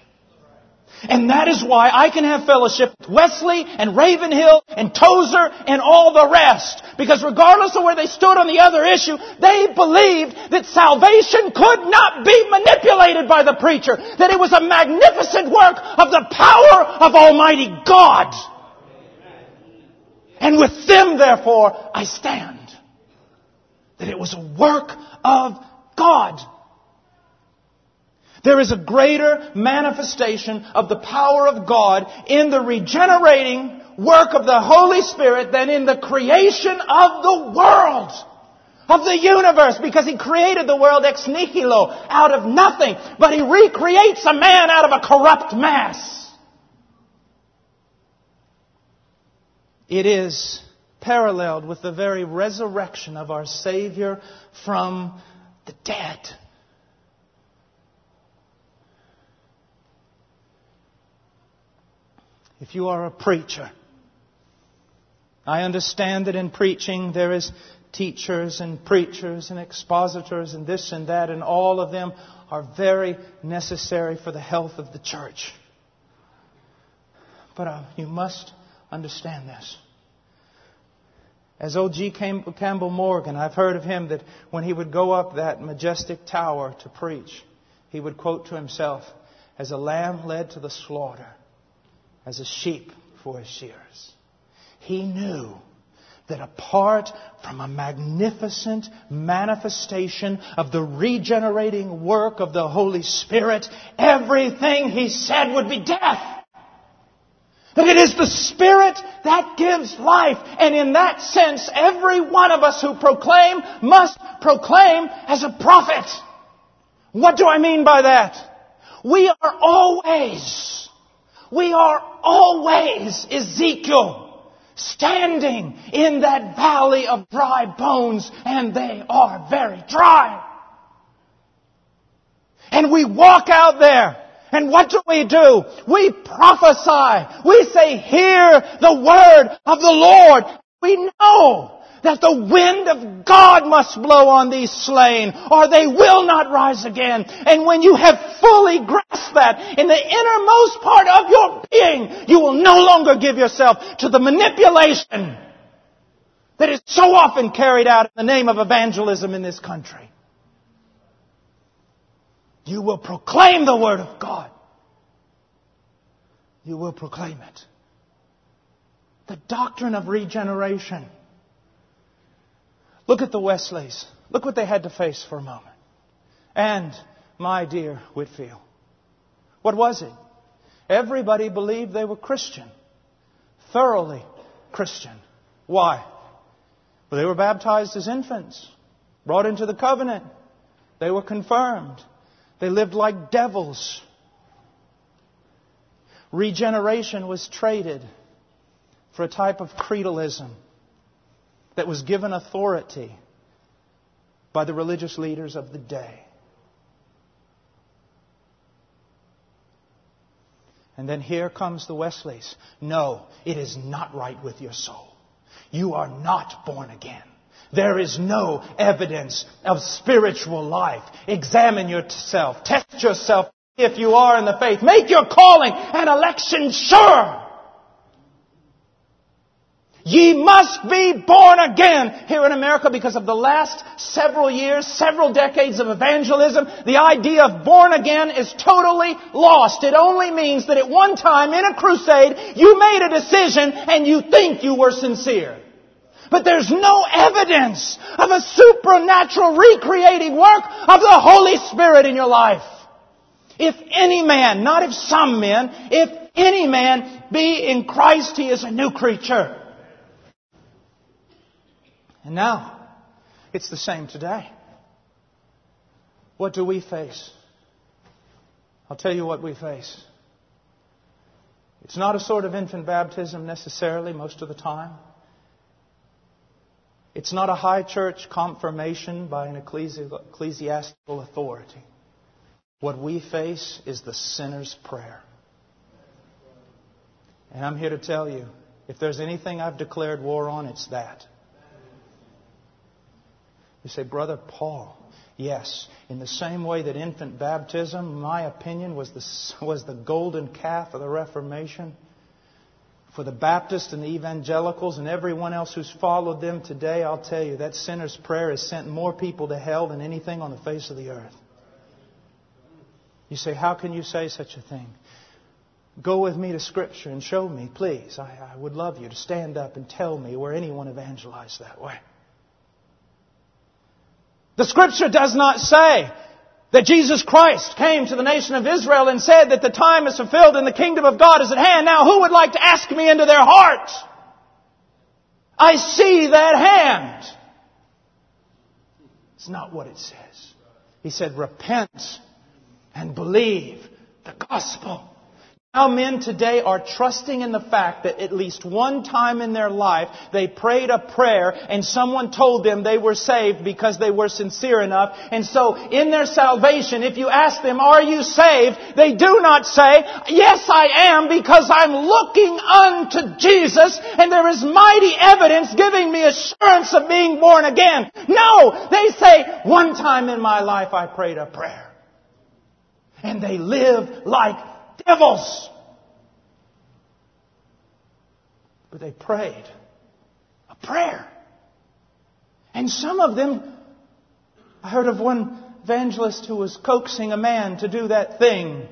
And that is why I can have fellowship with Wesley and Ravenhill and Tozer and all the rest. Because regardless of where they stood on the other issue, they believed that salvation could not be manipulated by the preacher. That it was a magnificent work of the power of Almighty God. And with them, therefore, I stand. That it was a work of God. There is a greater manifestation of the power of God in the regenerating work of the Holy Spirit than in the creation of the world, of the universe, because He created the world ex nihilo, out of nothing, but He recreates a man out of a corrupt mass. It is paralleled with the very resurrection of our Savior from the dead. If you are a preacher, I understand that in preaching there is teachers and preachers and expositors and this and that, and all of them are very necessary for the health of the church. But uh, you must understand this. As O.G. Campbell Morgan, I've heard of him that when he would go up that majestic tower to preach, he would quote to himself, As a lamb led to the slaughter, as a sheep for his shears. He knew that apart from a magnificent manifestation of the regenerating work of the Holy Spirit, everything he said would be death. That it is the Spirit that gives life. And in that sense, every one of us who proclaim must proclaim as a prophet. What do I mean by that? We are always, we are always Ezekiel standing in that valley of dry bones and they are very dry. And we walk out there and what do we do? We prophesy. We say, hear the word of the Lord. We know that the wind of God must blow on these slain or they will not rise again. And when you have fully grasped that in the innermost part of your being, you will no longer give yourself to the manipulation that is so often carried out in the name of evangelism in this country. You will proclaim the Word of God. You will proclaim it. The doctrine of regeneration. Look at the Wesleys. Look what they had to face for a moment. And, my dear Whitefield, what was it? Everybody believed they were Christian. Thoroughly Christian. Why? Well, they were baptized as infants, brought into the covenant. They were confirmed. They lived like devils. Regeneration was traded for a type of creedalism that was given authority by the religious leaders of the day. And then here comes the Wesleys. No, it is not right with your soul. You are not born again. There is no evidence of spiritual life. Examine yourself. Test yourself if you are in the faith. Make your calling and election sure. Ye must be born again here in America because of the last several years, several decades of evangelism. The idea of born again is totally lost. It only means that at one time in a crusade, you made a decision and you think you were sincere. But there's no evidence of a supernatural recreating work of the Holy Spirit in your life. If any man, not if some men, if any man be in Christ, he is a new creature. And now, it's the same today. What do we face? I'll tell you what we face. It's not a sort of infant baptism necessarily most of the time. It's not a high church confirmation by an ecclesiastical authority. What we face is the sinner's prayer. And I'm here to tell you if there's anything I've declared war on, it's that. You say, Brother Paul, Yes, in the same way that infant baptism, my opinion, was the, was the golden calf of the Reformation, for the Baptists and the evangelicals and everyone else who's followed them today, I'll tell you, that sinner's prayer has sent more people to hell than anything on the face of the earth. You say, How can you say such a thing? Go with me to Scripture and show me, please. I, I would love you to stand up and tell me where anyone evangelized that way. The Scripture does not say that Jesus Christ came to the nation of Israel and said that the time is fulfilled and the kingdom of God is at hand. Now, who would like to ask me into their heart? I see that hand. It's not what it says. He said, repent and believe the gospel. How men today are trusting in the fact that at least one time in their life they prayed a prayer and someone told them they were saved because they were sincere enough. And so in their salvation, if you ask them, are you saved? They do not say, yes I am because I'm looking unto Jesus and there is mighty evidence giving me assurance of being born again. No! They say, one time in my life I prayed a prayer. And they live like devils. But they prayed a prayer. And some of them, I heard of one evangelist who was coaxing a man to do that thing.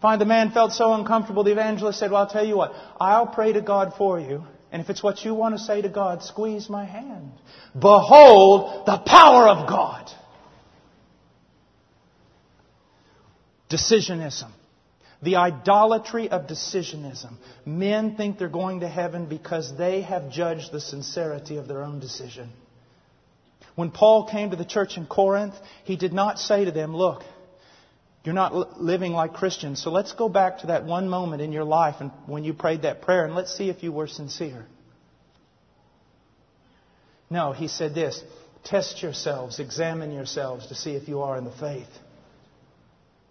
Find the man felt so uncomfortable, the evangelist said, Well, I'll tell you what, I'll pray to God for you. And if it's what you want to say to God, squeeze my hand. Behold the power of God. Decisionism. The idolatry of decisionism. Men think they're going to heaven because they have judged the sincerity of their own decision. When Paul came to the church in Corinth, he did not say to them, Look, you're not living like Christians, so let's go back to that one moment in your life and when you prayed that prayer and let's see if you were sincere. No, he said this test yourselves, examine yourselves to see if you are in the faith.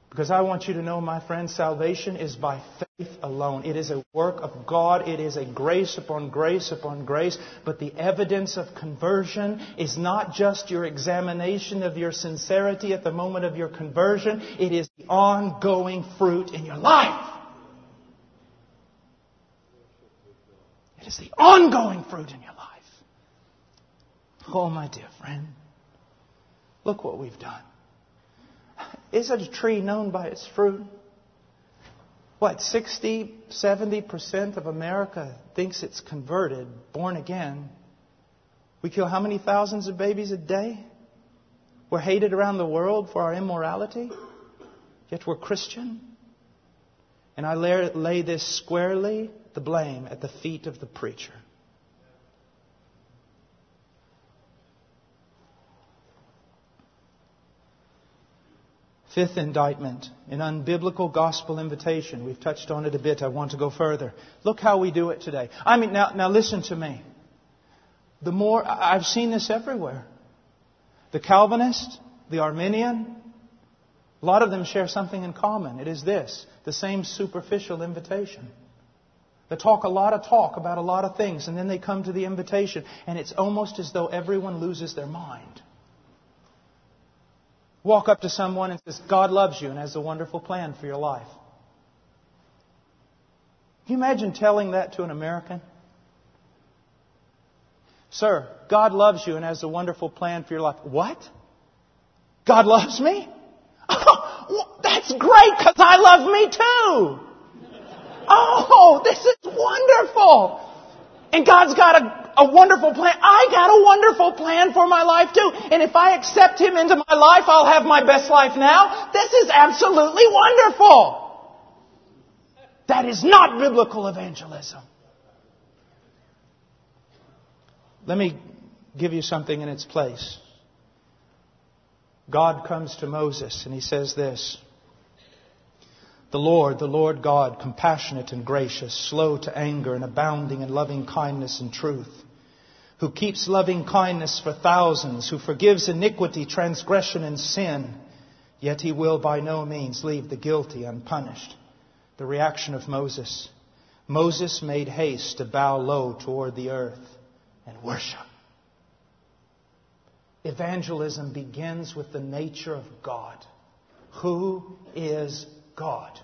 Because I want you to know, my friend, salvation is by faith alone. It is a work of God. It is a grace upon grace upon grace. But the evidence of conversion is not just your examination of your sincerity at the moment of your conversion. It is the ongoing fruit in your life. It is the ongoing fruit in your life. Oh, my dear friend. Look what we've done. Isn't a tree known by its fruit? What, 60, 70% of America thinks it's converted, born again. We kill how many thousands of babies a day? We're hated around the world for our immorality, yet we're Christian. And I lay this squarely, the blame, at the feet of the preacher. Fifth indictment, an unbiblical gospel invitation. We've touched on it a bit. I want to go further. Look how we do it today. I mean, now, now listen to me. The more, I've seen this everywhere. The Calvinist, the Arminian, a lot of them share something in common. It is this, the same superficial invitation. They talk a lot of talk about a lot of things, and then they come to the invitation, and it's almost as though everyone loses their mind walk up to someone and says, God loves you and has a wonderful plan for your life. Can you imagine telling that to an American? Sir, God loves you and has a wonderful plan for your life. What? God loves me? Oh, that's great because I love me too. Oh, this is wonderful. And God's got a a wonderful plan. I got a wonderful plan for my life too. And if I accept Him into my life, I'll have my best life now. This is absolutely wonderful. That is not biblical evangelism. Let me give you something in its place. God comes to Moses and he says this. The Lord, the Lord God, compassionate and gracious, slow to anger and abounding in loving kindness and truth who keeps loving kindness for thousands, who forgives iniquity, transgression, and sin, yet he will by no means leave the guilty unpunished. The reaction of Moses. Moses made haste to bow low toward the earth and worship. Evangelism begins with the nature of God. Who is God?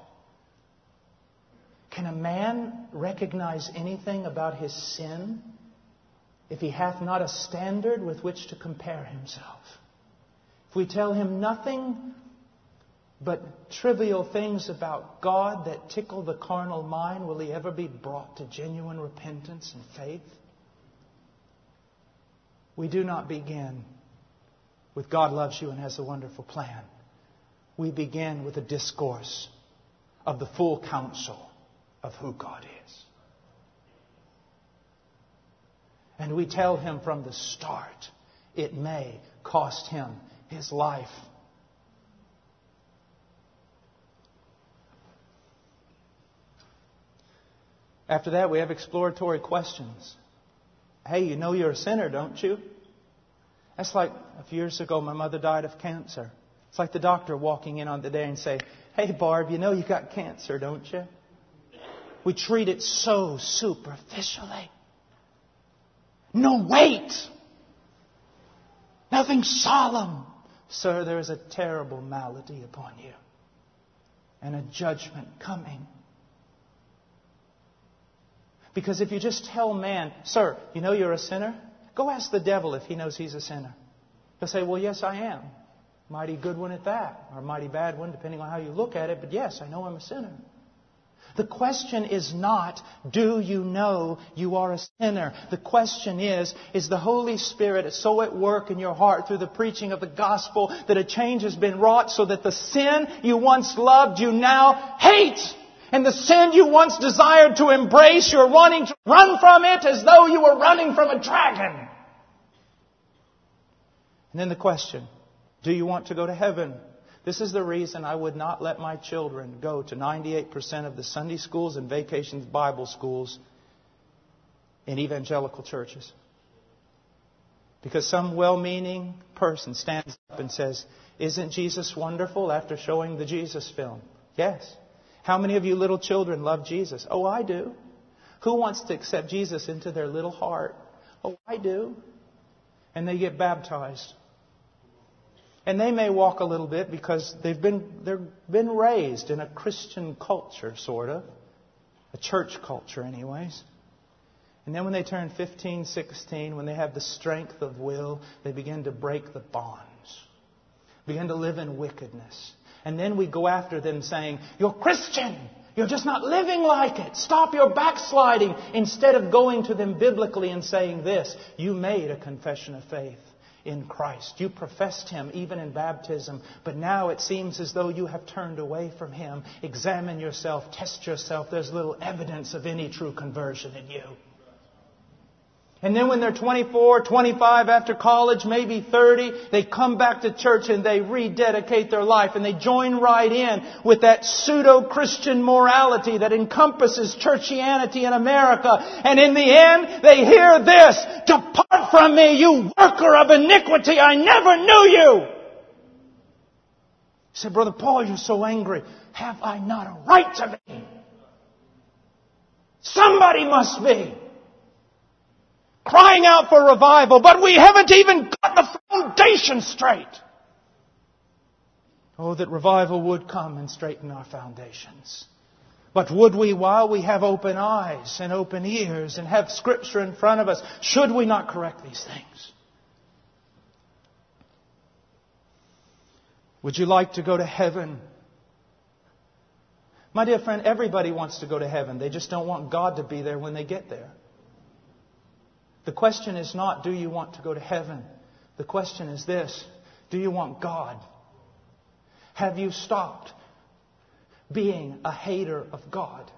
Can a man recognize anything about his sin if he hath not a standard with which to compare himself? If we tell him nothing but trivial things about God that tickle the carnal mind, will he ever be brought to genuine repentance and faith? We do not begin with God loves you and has a wonderful plan. We begin with a discourse of the full counsel of who God is. And we tell him from the start it may cost him his life. After that, we have exploratory questions. Hey, you know you're a sinner, don't you? That's like a few years ago, my mother died of cancer. It's like the doctor walking in on the day and say, Hey, Barb, you know you got cancer, don't you? We treat it so superficially. No weight. Nothing solemn. Sir, there is a terrible malady upon you and a judgment coming. Because if you just tell man, Sir, you know you're a sinner? Go ask the devil if he knows he's a sinner. He'll say, Well, yes, I am. Mighty good one at that, or mighty bad one, depending on how you look at it, but yes, I know I'm a sinner. The question is not, do you know you are a sinner? The question is, is the Holy Spirit so at work in your heart through the preaching of the gospel that a change has been wrought so that the sin you once loved you now hate? And the sin you once desired to embrace, you're wanting to run from it as though you were running from a dragon. And then the question, do you want to go to heaven? This is the reason I would not let my children go to 98% of the Sunday schools and vacations Bible schools in evangelical churches. Because some well meaning person stands up and says, Isn't Jesus wonderful after showing the Jesus film? Yes. How many of you little children love Jesus? Oh, I do. Who wants to accept Jesus into their little heart? Oh, I do. And they get baptized. And they may walk a little bit because they've been, they've been raised in a Christian culture, sort of. A church culture, anyways. And then when they turn 15, 16, when they have the strength of will, they begin to break the bonds, begin to live in wickedness. And then we go after them saying, You're Christian! You're just not living like it. Stop your backsliding. Instead of going to them biblically and saying this, you made a confession of faith in Christ. You professed Him even in baptism, but now it seems as though you have turned away from Him. Examine yourself, test yourself. There's little evidence of any true conversion in you. And then when they're 24, 25 after college, maybe 30, they come back to church and they rededicate their life and they join right in with that pseudo-Christian morality that encompasses churchianity in America. And in the end, they hear this, Depart from me, you worker of iniquity, I never knew you! He said, Brother Paul, you're so angry. Have I not a right to be? Somebody must be crying out for revival, but we haven't even got the foundation straight. Oh, that revival would come and straighten our foundations. But would we, while we have open eyes and open ears and have scripture in front of us, should we not correct these things? Would you like to go to heaven? My dear friend, everybody wants to go to heaven. They just don't want God to be there when they get there. The question is not, do you want to go to heaven? The question is this do you want God? Have you stopped being a hater of God?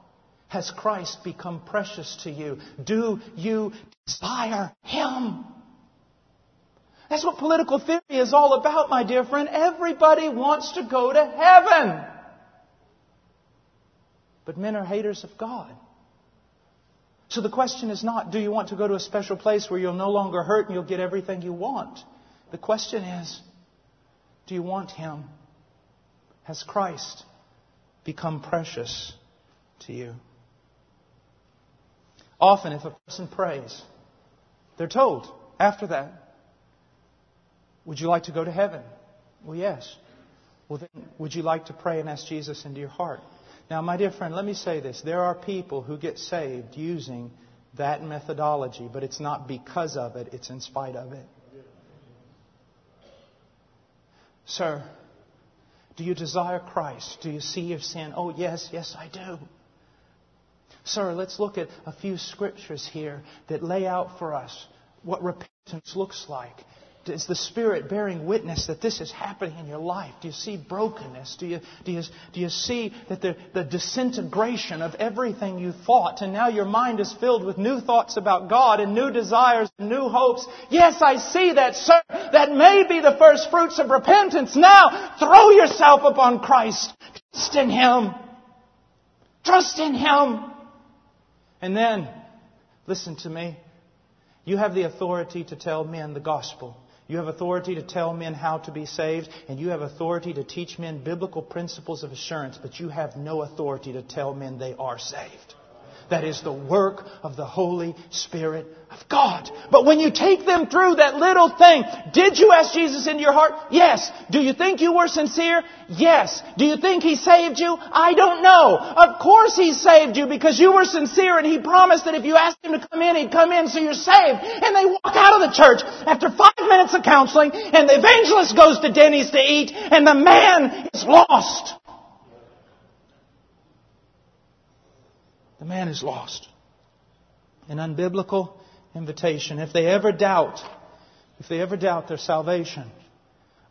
Has Christ become precious to you? Do you desire Him? That's what political theory is all about, my dear friend. Everybody wants to go to heaven. But men are haters of God. So the question is not, do you want to go to a special place where you'll no longer hurt and you'll get everything you want? The question is, do you want Him? Has Christ become precious to you? Often, if a person prays, they're told after that, Would you like to go to heaven? Well, yes. Well, then, would you like to pray and ask Jesus into your heart? Now, my dear friend, let me say this. There are people who get saved using that methodology, but it's not because of it, it's in spite of it. Sir, do you desire Christ? Do you see your sin? Oh, yes, yes, I do. Sir, let's look at a few scriptures here that lay out for us what repentance looks like is the Spirit bearing witness that this is happening in your life? Do you see brokenness? Do you, do you, do you see that the, the disintegration of everything you thought and now your mind is filled with new thoughts about God and new desires and new hopes? Yes, I see that, sir. That may be the first fruits of repentance. Now, throw yourself upon Christ. Trust in Him. Trust in Him. And then, listen to me. You have the authority to tell men the gospel. You have authority to tell men how to be saved, and you have authority to teach men biblical principles of assurance, but you have no authority to tell men they are saved. That is the work of the Holy Spirit of God. But when you take them through that little thing, did you ask Jesus into your heart? Yes. Do you think you were sincere? Yes. Do you think He saved you? I don't know. Of course He saved you because you were sincere and He promised that if you asked Him to come in, He'd come in so you're saved. And they walk out of the church after five minutes of counseling and the evangelist goes to Denny's to eat and the man is lost. The man is lost. An unbiblical invitation. If they ever doubt, if they ever doubt their salvation,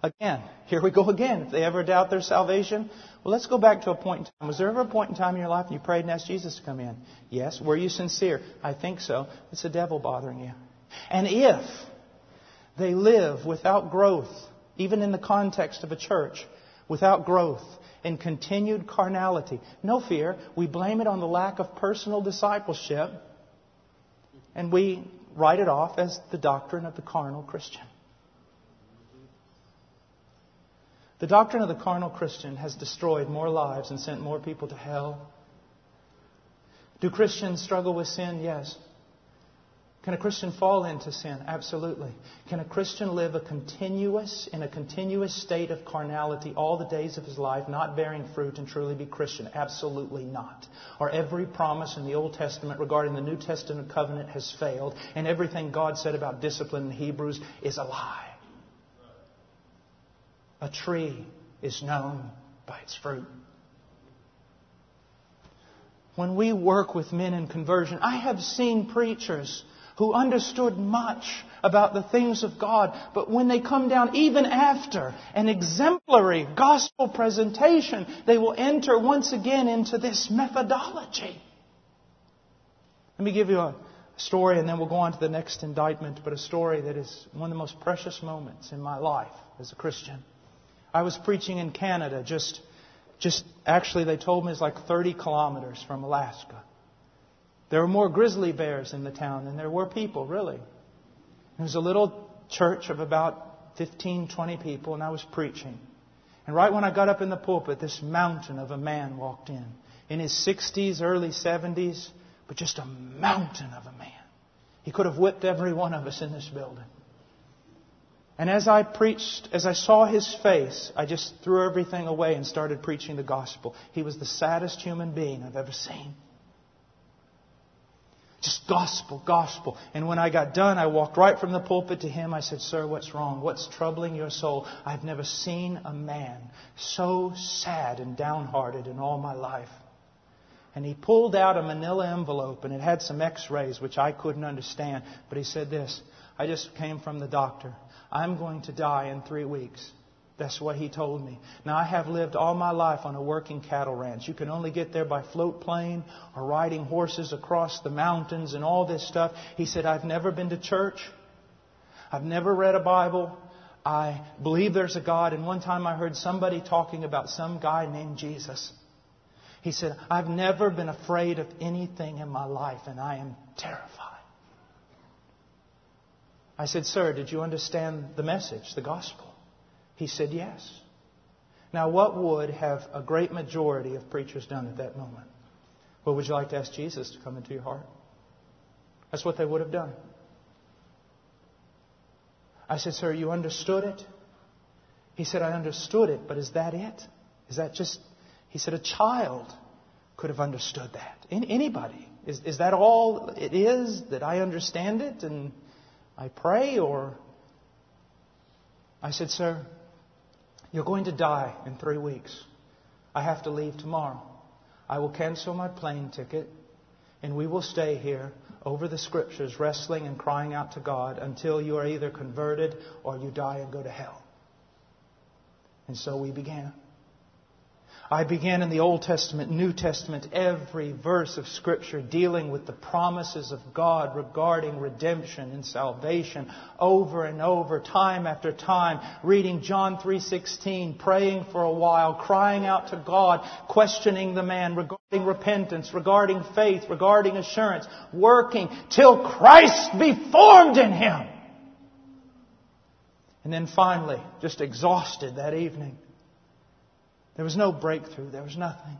again, here we go again. If they ever doubt their salvation, well, let's go back to a point in time. Was there ever a point in time in your life when you prayed and asked Jesus to come in? Yes. Were you sincere? I think so. It's the devil bothering you. And if they live without growth, even in the context of a church, without growth, and continued carnality. No fear. We blame it on the lack of personal discipleship, and we write it off as the doctrine of the carnal Christian. The doctrine of the carnal Christian has destroyed more lives and sent more people to hell. Do Christians struggle with sin? Yes. Can a Christian fall into sin? Absolutely. Can a Christian live a continuous, in a continuous state of carnality all the days of his life, not bearing fruit and truly be Christian? Absolutely not. Or every promise in the Old Testament regarding the New Testament covenant has failed, and everything God said about discipline in Hebrews is a lie. A tree is known by its fruit. When we work with men in conversion, I have seen preachers who understood much about the things of God, but when they come down, even after an exemplary gospel presentation, they will enter once again into this methodology. Let me give you a story and then we'll go on to the next indictment, but a story that is one of the most precious moments in my life as a Christian. I was preaching in Canada, just, just actually, they told me it's like 30 kilometers from Alaska. There were more grizzly bears in the town than there were people, really. There was a little church of about 15, 20 people, and I was preaching. And right when I got up in the pulpit, this mountain of a man walked in. In his 60s, early 70s, but just a mountain of a man. He could have whipped every one of us in this building. And as I preached, as I saw his face, I just threw everything away and started preaching the gospel. He was the saddest human being I've ever seen. Just gospel, gospel. And when I got done, I walked right from the pulpit to him. I said, Sir, what's wrong? What's troubling your soul? I've never seen a man so sad and downhearted in all my life. And he pulled out a manila envelope and it had some x rays, which I couldn't understand. But he said this I just came from the doctor. I'm going to die in three weeks. That's what he told me. Now, I have lived all my life on a working cattle ranch. You can only get there by float plane or riding horses across the mountains and all this stuff. He said, I've never been to church. I've never read a Bible. I believe there's a God. And one time I heard somebody talking about some guy named Jesus. He said, I've never been afraid of anything in my life, and I am terrified. I said, Sir, did you understand the message, the gospel? He said yes. Now, what would have a great majority of preachers done at that moment? Well, would you like to ask Jesus to come into your heart? That's what they would have done. I said, Sir, you understood it? He said, I understood it, but is that it? Is that just. He said, a child could have understood that. Anybody. Is, is that all it is that I understand it and I pray? Or. I said, Sir, you're going to die in three weeks. I have to leave tomorrow. I will cancel my plane ticket and we will stay here over the scriptures, wrestling and crying out to God until you are either converted or you die and go to hell. And so we began. I began in the Old Testament, New Testament, every verse of Scripture dealing with the promises of God regarding redemption and salvation over and over, time after time, reading John 3.16, praying for a while, crying out to God, questioning the man regarding repentance, regarding faith, regarding assurance, working till Christ be formed in him. And then finally, just exhausted that evening, there was no breakthrough. There was nothing.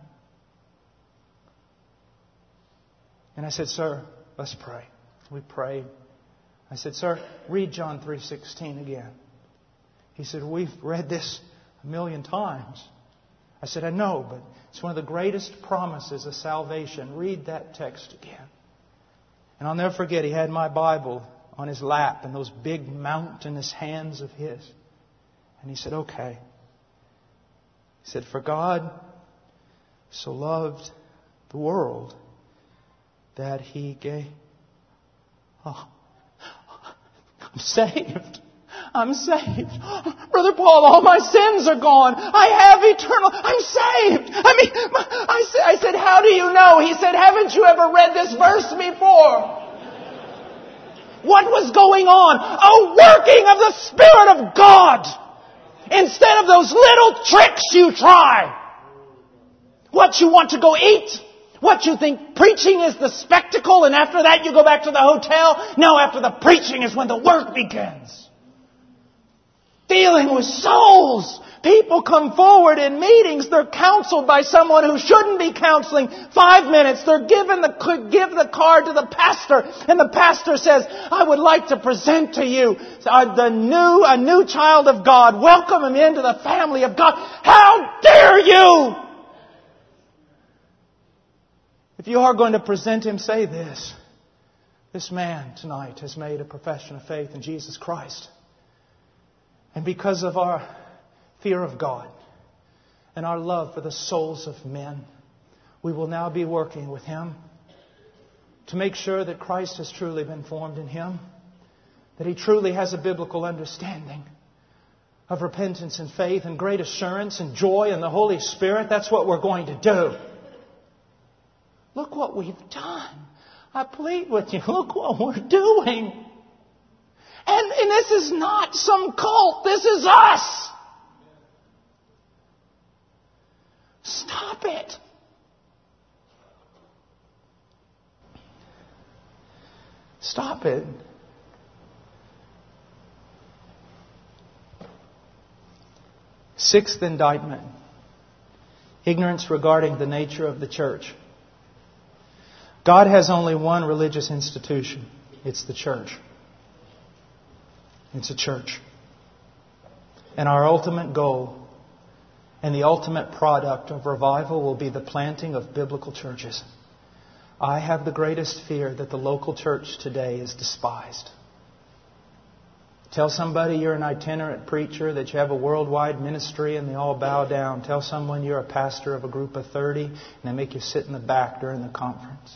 And I said, Sir, let's pray. We prayed. I said, Sir, read John 3.16 again. He said, We've read this a million times. I said, I know, but it's one of the greatest promises of salvation. Read that text again. And I'll never forget, he had my Bible on his lap and those big mountainous hands of his. And he said, Okay. He said, For God so loved the world that he gave. Oh, I'm saved. I'm saved. Brother Paul, all my sins are gone. I have eternal. I'm saved. I mean, I said, I said, how do you know? He said, haven't you ever read this verse before? What was going on? A working of the Spirit of God. Instead of those little tricks you try. What you want to go eat. What you think preaching is the spectacle and after that you go back to the hotel. No, after the preaching is when the work begins. Dealing with souls. People come forward in meetings, they're counseled by someone who shouldn't be counseling. Five minutes, they're given the, give the card to the pastor, and the pastor says, I would like to present to you the new, a new child of God. Welcome him into the family of God. How dare you! If you are going to present him, say this. This man tonight has made a profession of faith in Jesus Christ. And because of our fear of God and our love for the souls of men, we will now be working with Him to make sure that Christ has truly been formed in Him, that He truly has a biblical understanding of repentance and faith and great assurance and joy in the Holy Spirit. That's what we're going to do. Look what we've done. I plead with you. Look what we're doing. And, and this is not some cult. This is us. Stop it. Stop it. Sixth indictment ignorance regarding the nature of the church. God has only one religious institution it's the church. It's a church. And our ultimate goal and the ultimate product of revival will be the planting of biblical churches. I have the greatest fear that the local church today is despised. Tell somebody you're an itinerant preacher, that you have a worldwide ministry, and they all bow down. Tell someone you're a pastor of a group of 30, and they make you sit in the back during the conference.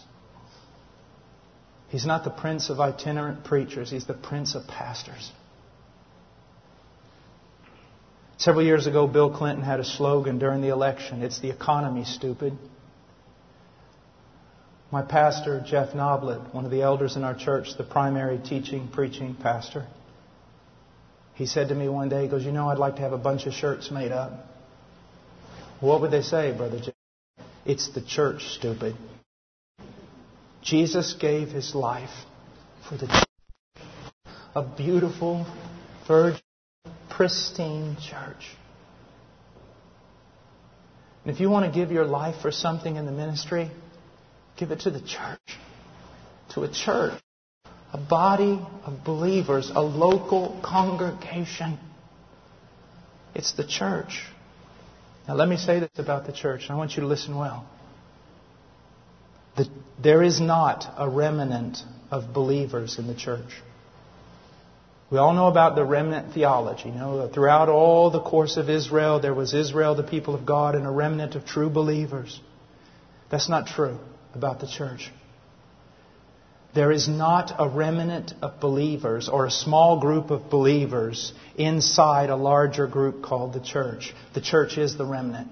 He's not the prince of itinerant preachers, he's the prince of pastors. Several years ago, Bill Clinton had a slogan during the election It's the economy, stupid. My pastor, Jeff Noblit, one of the elders in our church, the primary teaching, preaching pastor, he said to me one day, he goes, You know, I'd like to have a bunch of shirts made up. What would they say, Brother Jeff? It's the church, stupid. Jesus gave his life for the church. A beautiful, virgin pristine church. And if you want to give your life for something in the ministry, give it to the church. To a church a body of believers, a local congregation. It's the church. Now, let me say this about the church, and I want you to listen well. The, there is not a remnant of believers in the church. We all know about the remnant theology. You know, throughout all the course of Israel, there was Israel, the people of God, and a remnant of true believers. That's not true about the church. There is not a remnant of believers or a small group of believers inside a larger group called the church. The church is the remnant.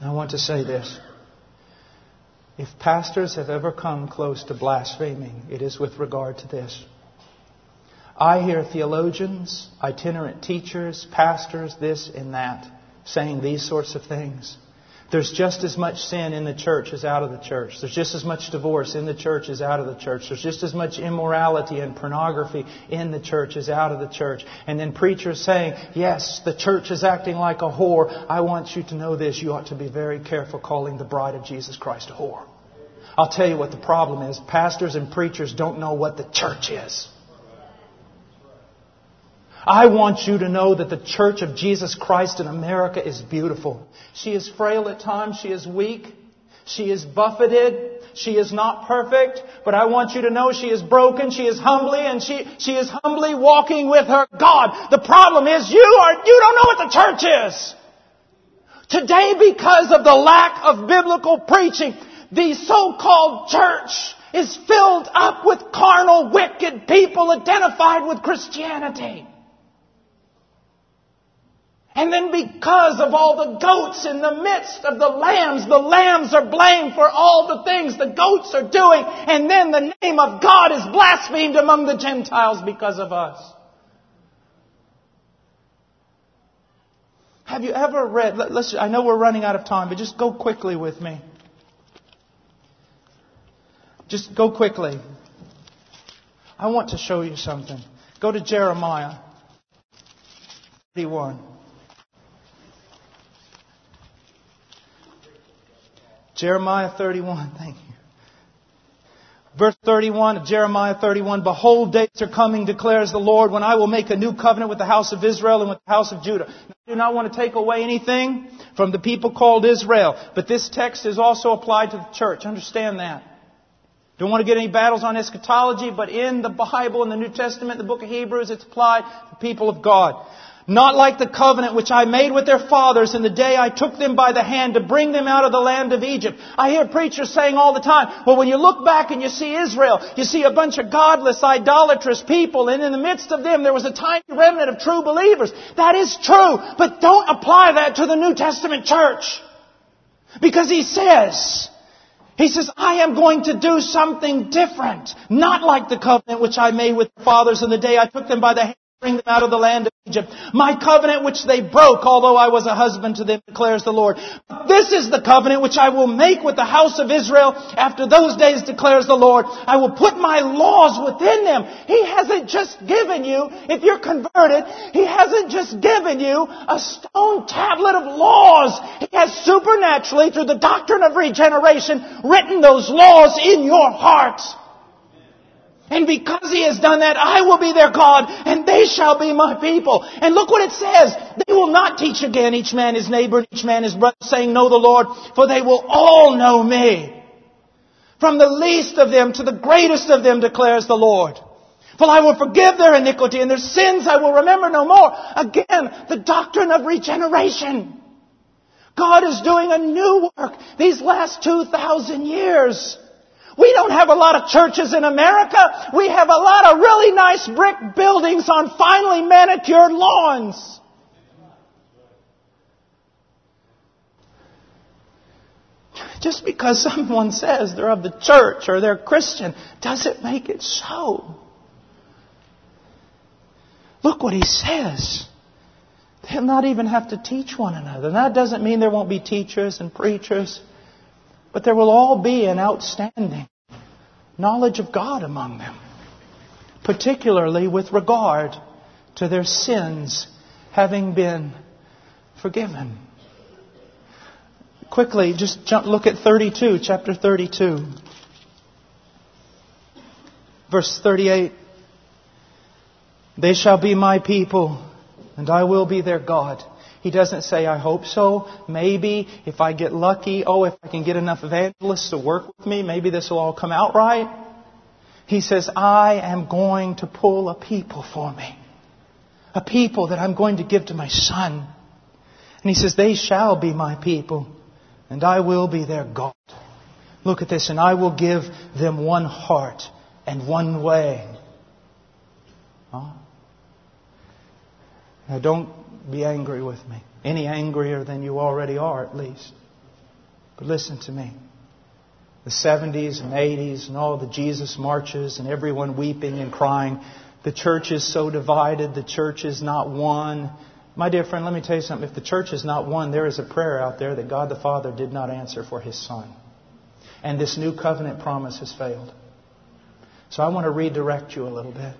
I want to say this. If pastors have ever come close to blaspheming, it is with regard to this. I hear theologians, itinerant teachers, pastors, this and that, saying these sorts of things. There's just as much sin in the church as out of the church. There's just as much divorce in the church as out of the church. There's just as much immorality and pornography in the church as out of the church. And then preachers saying, yes, the church is acting like a whore. I want you to know this. You ought to be very careful calling the bride of Jesus Christ a whore. I'll tell you what the problem is. Pastors and preachers don't know what the church is. I want you to know that the Church of Jesus Christ in America is beautiful. She is frail at times. She is weak. She is buffeted. She is not perfect, but I want you to know she is broken. She is humbly and she, she is humbly walking with her God. The problem is you are, you don't know what the church is. Today, because of the lack of biblical preaching, the so-called church is filled up with carnal, wicked people identified with Christianity. And then because of all the goats in the midst of the lambs, the lambs are blamed for all the things the goats are doing. And then the name of God is blasphemed among the Gentiles because of us. Have you ever read, let's, I know we're running out of time, but just go quickly with me. Just go quickly. I want to show you something. Go to Jeremiah 31. Jeremiah 31, thank you. Verse 31 of Jeremiah 31, Behold, days are coming, declares the Lord, when I will make a new covenant with the house of Israel and with the house of Judah. I do not want to take away anything from the people called Israel, but this text is also applied to the church. Understand that. Don't want to get any battles on eschatology, but in the Bible, in the New Testament, the book of Hebrews, it's applied to the people of God. Not like the covenant which I made with their fathers in the day I took them by the hand to bring them out of the land of Egypt. I hear preachers saying all the time, well, when you look back and you see Israel, you see a bunch of godless, idolatrous people, and in the midst of them there was a tiny remnant of true believers. That is true, but don't apply that to the New Testament church. Because he says, he says, I am going to do something different. Not like the covenant which I made with the fathers in the day I took them by the hand bring them out of the land of Egypt. My covenant which they broke, although I was a husband to them, declares the Lord. This is the covenant which I will make with the house of Israel after those days, declares the Lord. I will put my laws within them. He hasn't just given you, if you're converted, He hasn't just given you a stone tablet of laws. He has supernaturally, through the doctrine of regeneration, written those laws in your heart. And because he has done that, I will be their God, and they shall be my people. And look what it says. They will not teach again each man his neighbor and each man his brother, saying, Know the Lord, for they will all know me. From the least of them to the greatest of them, declares the Lord. For I will forgive their iniquity, and their sins I will remember no more. Again, the doctrine of regeneration. God is doing a new work these last 2,000 years. We don't have a lot of churches in America. We have a lot of really nice brick buildings on finely manicured lawns. Just because someone says they're of the church or they're Christian doesn't make it so. Look what he says. They'll not even have to teach one another. And that doesn't mean there won't be teachers and preachers. But there will all be an outstanding knowledge of God among them, particularly with regard to their sins having been forgiven. Quickly, just jump, look at 32, chapter 32. Verse 38 They shall be my people, and I will be their God. He doesn't say, I hope so, maybe, if I get lucky, oh, if I can get enough evangelists to work with me, maybe this will all come out right. He says, I am going to pull a people for me. A people that I'm going to give to my son. And he says, they shall be my people, and I will be their God. Look at this, and I will give them one heart and one way. Huh? Now don't be angry with me. Any angrier than you already are, at least. But listen to me. The 70s and 80s and all the Jesus marches and everyone weeping and crying. The church is so divided. The church is not one. My dear friend, let me tell you something. If the church is not one, there is a prayer out there that God the Father did not answer for His Son. And this new covenant promise has failed. So I want to redirect you a little bit.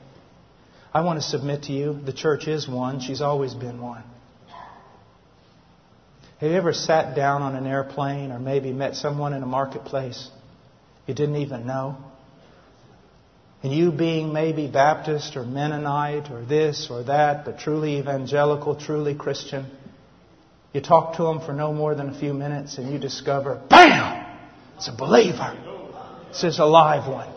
I want to submit to you the church is one. She's always been one. Have you ever sat down on an airplane or maybe met someone in a marketplace you didn't even know? And you being maybe Baptist or Mennonite or this or that, but truly evangelical, truly Christian, you talk to them for no more than a few minutes and you discover, BAM! It's a believer. It's a live one.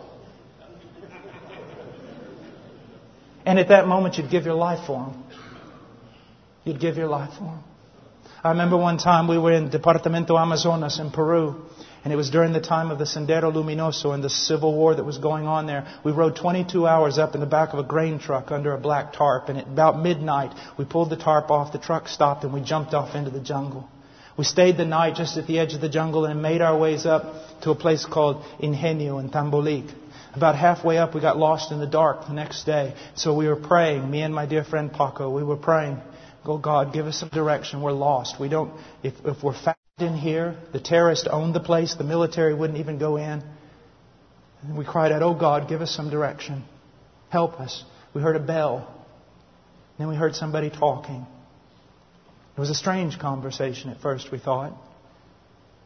And at that moment, you'd give your life for him. You'd give your life for him. I remember one time we were in Departamento Amazonas in Peru, and it was during the time of the Sendero Luminoso and the civil war that was going on there. We rode 22 hours up in the back of a grain truck under a black tarp, and at about midnight, we pulled the tarp off, the truck stopped, and we jumped off into the jungle. We stayed the night just at the edge of the jungle and made our ways up to a place called Ingenio in Tambolik. About halfway up, we got lost in the dark the next day. So we were praying, me and my dear friend Paco, we were praying, Go, God, give us some direction. We're lost. We don't, if, if we're found in here, the terrorists owned the place, the military wouldn't even go in. And we cried out, Oh God, give us some direction. Help us. We heard a bell. Then we heard somebody talking. It was a strange conversation at first, we thought.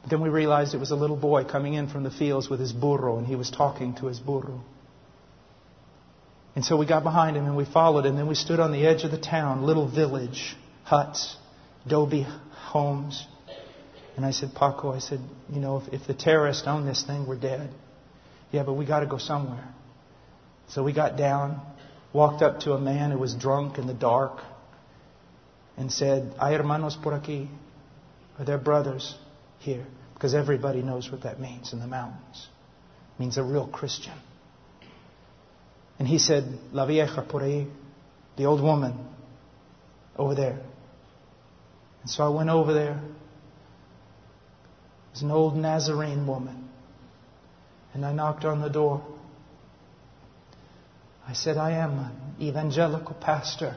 But then we realized it was a little boy coming in from the fields with his burro, and he was talking to his burro. And so we got behind him and we followed, and then we stood on the edge of the town, little village, huts, adobe homes. And I said, Paco, I said, you know, if, if the terrorists own this thing, we're dead. Yeah, but we got to go somewhere. So we got down, walked up to a man who was drunk in the dark, and said, Hay hermanos por aquí. Are there brothers? here. Because everybody knows what that means in the mountains. It means a real Christian. And he said, La vieja por ahí, the old woman over there. And so I went over there. It was an old Nazarene woman. And I knocked on the door. I said, I am an evangelical pastor.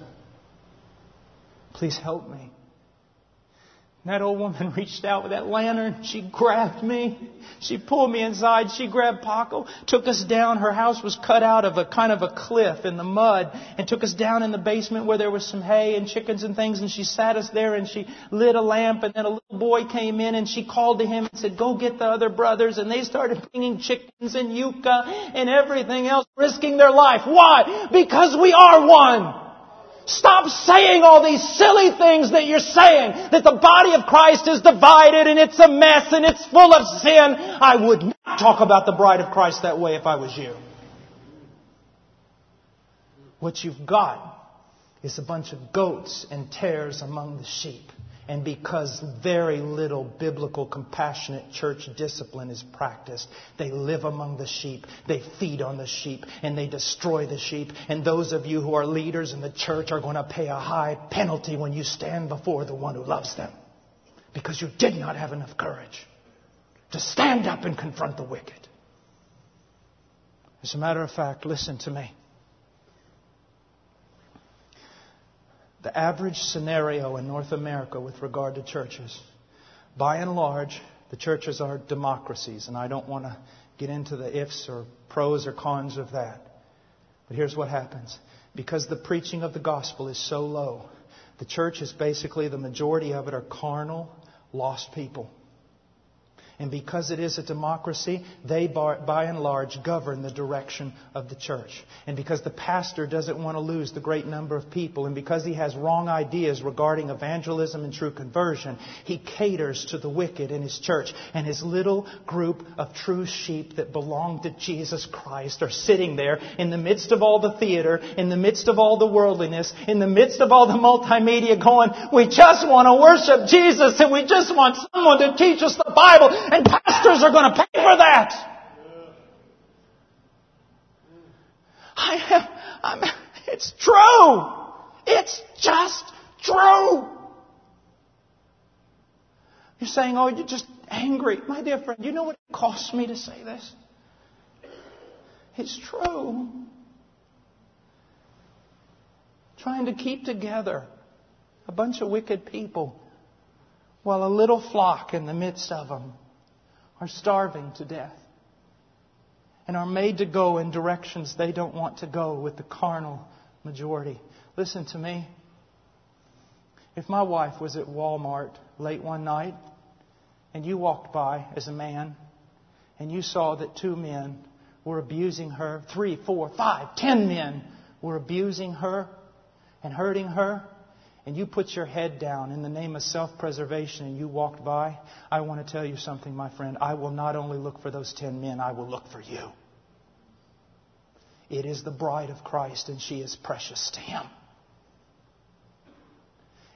Please help me. And that old woman reached out with that lantern. She grabbed me. She pulled me inside. She grabbed Paco, took us down. Her house was cut out of a kind of a cliff in the mud and took us down in the basement where there was some hay and chickens and things. And she sat us there and she lit a lamp. And then a little boy came in and she called to him and said, go get the other brothers. And they started bringing chickens and yuca and everything else, risking their life. Why? Because we are one. Stop saying all these silly things that you're saying, that the body of Christ is divided and it's a mess and it's full of sin. I would not talk about the bride of Christ that way if I was you. What you've got is a bunch of goats and tares among the sheep and because very little biblical compassionate church discipline is practiced. They live among the sheep, they feed on the sheep, and they destroy the sheep. And those of you who are leaders in the church are going to pay a high penalty when you stand before the one who loves them. Because you did not have enough courage to stand up and confront the wicked. As a matter of fact, listen to me. The average scenario in North America with regard to churches. By and large, the churches are democracies, and I don't want to get into the ifs or pros or cons of that. But here's what happens. Because the preaching of the gospel is so low, the church is basically, the majority of it are carnal, lost people. And because it is a democracy, they by and large govern the direction of the church. And because the pastor doesn't want to lose the great number of people, and because he has wrong ideas regarding evangelism and true conversion, he caters to the wicked in his church. And his little group of true sheep that belong to Jesus Christ are sitting there in the midst of all the theater, in the midst of all the worldliness, in the midst of all the multimedia going, we just want to worship Jesus and we just want someone to teach us the Bible and pastors are going to pay for that. I have, I'm, it's true. It's just true. You're saying, oh, you're just angry. My dear friend, you know what it costs me to say this? It's true. Trying to keep together a bunch of wicked people while a little flock in the midst of them are starving to death and are made to go in directions they don't want to go with the carnal majority. Listen to me. If my wife was at Walmart late one night and you walked by as a man and you saw that two men were abusing her, three, four, five, ten men were abusing her and hurting her, and you put your head down in the name of self preservation and you walked by, I want to tell you something, my friend. I will not only look for those ten men, I will look for you. It is the bride of Christ, and she is precious to Him.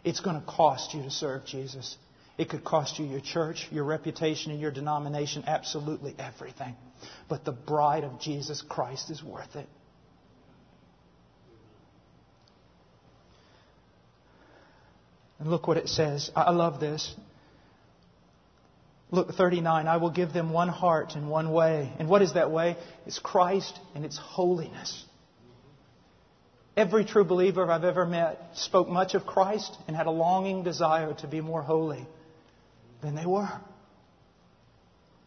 It's going to cost you to serve Jesus. It could cost you your church, your reputation, and your denomination, absolutely everything. But the bride of Jesus Christ is worth it. And look what it says. I love this. Look, 39, I will give them one heart and one way. And what is that way? It's Christ and it's holiness. Every true believer I've ever met spoke much of Christ and had a longing desire to be more holy than they were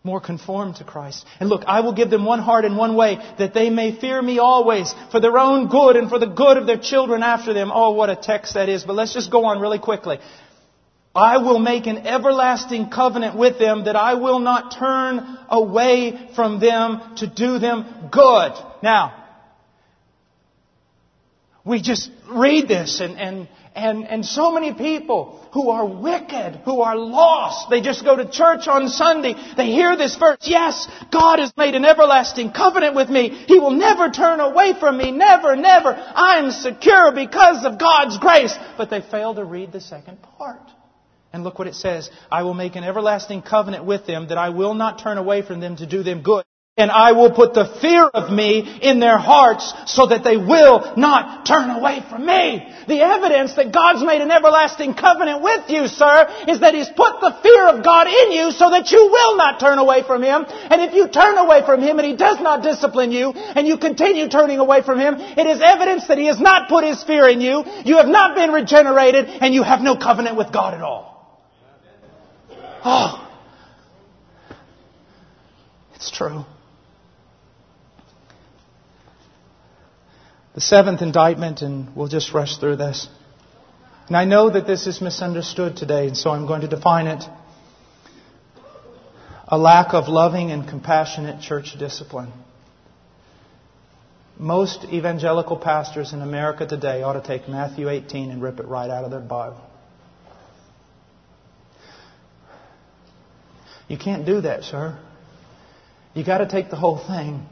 more conformed to Christ. And look, I will give them one heart and one way that they may fear me always for their own good and for the good of their children after them. Oh, what a text that is. But let's just go on really quickly. I will make an everlasting covenant with them that I will not turn away from them to do them good. Now, we just read this and, and, and, and so many people who are wicked, who are lost, they just go to church on Sunday, they hear this verse, yes, God has made an everlasting covenant with me. He will never turn away from me, never, never. I'm secure because of God's grace. But they fail to read the second part. And look what it says. I will make an everlasting covenant with them that I will not turn away from them to do them good. And I will put the fear of me in their hearts so that they will not turn away from me. The evidence that God's made an everlasting covenant with you, sir, is that He's put the fear of God in you so that you will not turn away from Him. And if you turn away from Him and He does not discipline you and you continue turning away from Him, it is evidence that He has not put His fear in you. You have not been regenerated and you have no covenant with God at all. Oh. It's true. The seventh indictment, and we'll just rush through this. And I know that this is misunderstood today, and so I'm going to define it. A lack of loving and compassionate church discipline. Most evangelical pastors in America today ought to take Matthew 18 and rip it right out of their Bible. You can't do that, sir. You got to take the whole thing.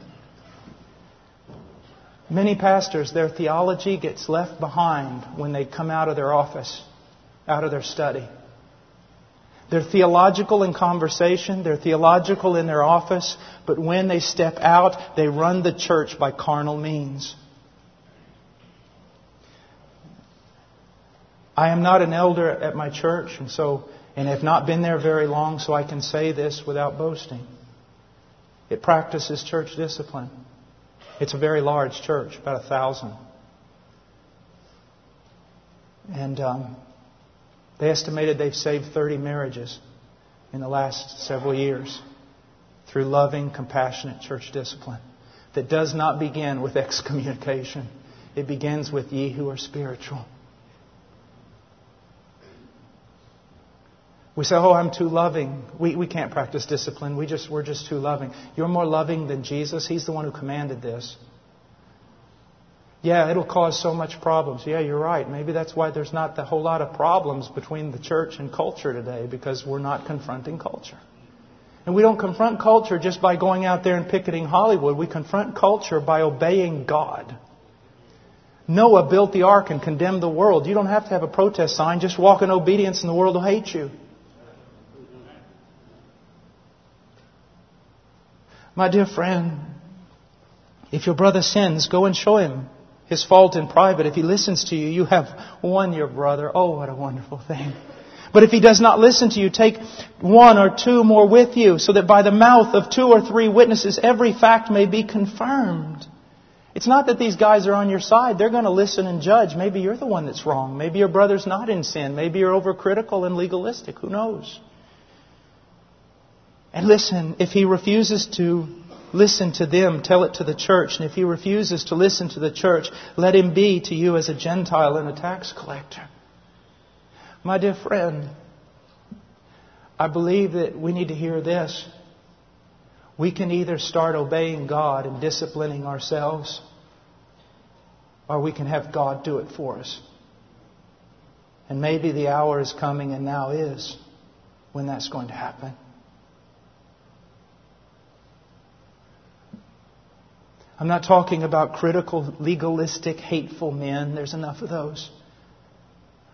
Many pastors, their theology gets left behind when they come out of their office, out of their study. They're theological in conversation, they're theological in their office, but when they step out, they run the church by carnal means. I am not an elder at my church, and so and have not been there very long, so I can say this without boasting. It practices church discipline. It's a very large church, about a thousand. And um, they estimated they've saved 30 marriages in the last several years through loving, compassionate church discipline that does not begin with excommunication. It begins with ye who are spiritual. We say, oh, I'm too loving. We, we can't practice discipline. We just, we're just too loving. You're more loving than Jesus. He's the one who commanded this. Yeah, it'll cause so much problems. Yeah, you're right. Maybe that's why there's not a whole lot of problems between the church and culture today because we're not confronting culture. And we don't confront culture just by going out there and picketing Hollywood. We confront culture by obeying God. Noah built the ark and condemned the world. You don't have to have a protest sign. Just walk in obedience and the world will hate you. My dear friend, if your brother sins, go and show him his fault in private. If he listens to you, you have won your brother. Oh, what a wonderful thing. But if he does not listen to you, take one or two more with you, so that by the mouth of two or three witnesses every fact may be confirmed. It's not that these guys are on your side. They're going to listen and judge. Maybe you're the one that's wrong. Maybe your brother's not in sin. Maybe you're overcritical and legalistic. Who knows? And listen, if he refuses to listen to them, tell it to the church. And if he refuses to listen to the church, let him be to you as a Gentile and a tax collector. My dear friend, I believe that we need to hear this. We can either start obeying God and disciplining ourselves, or we can have God do it for us. And maybe the hour is coming, and now is, when that's going to happen. I'm not talking about critical, legalistic, hateful men. There's enough of those.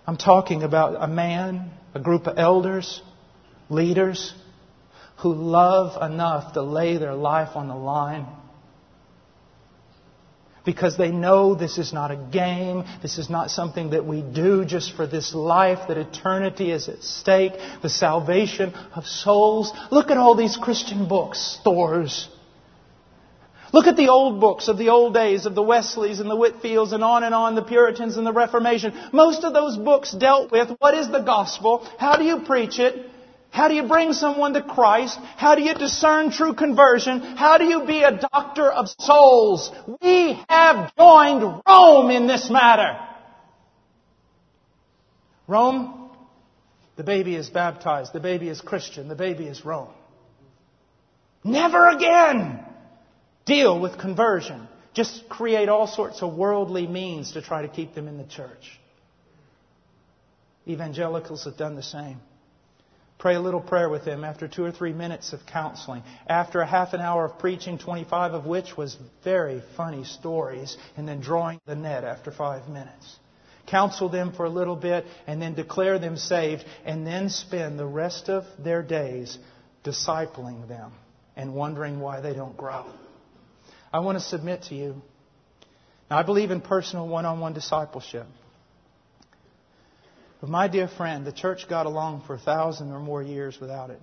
I'm talking about a man, a group of elders, leaders who love enough to lay their life on the line because they know this is not a game. This is not something that we do just for this life, that eternity is at stake, the salvation of souls. Look at all these Christian books, stores. Look at the old books of the old days of the Wesleys and the Whitefields and on and on, the Puritans and the Reformation. Most of those books dealt with what is the gospel? How do you preach it? How do you bring someone to Christ? How do you discern true conversion? How do you be a doctor of souls? We have joined Rome in this matter. Rome, the baby is baptized, the baby is Christian, the baby is Rome. Never again deal with conversion. Just create all sorts of worldly means to try to keep them in the church. Evangelicals have done the same. Pray a little prayer with them after two or three minutes of counseling. After a half an hour of preaching, 25 of which was very funny stories, and then drawing the net after five minutes. Counsel them for a little bit, and then declare them saved, and then spend the rest of their days discipling them and wondering why they don't grow. I want to submit to you. Now, I believe in personal one on one discipleship. But, my dear friend, the church got along for a thousand or more years without it.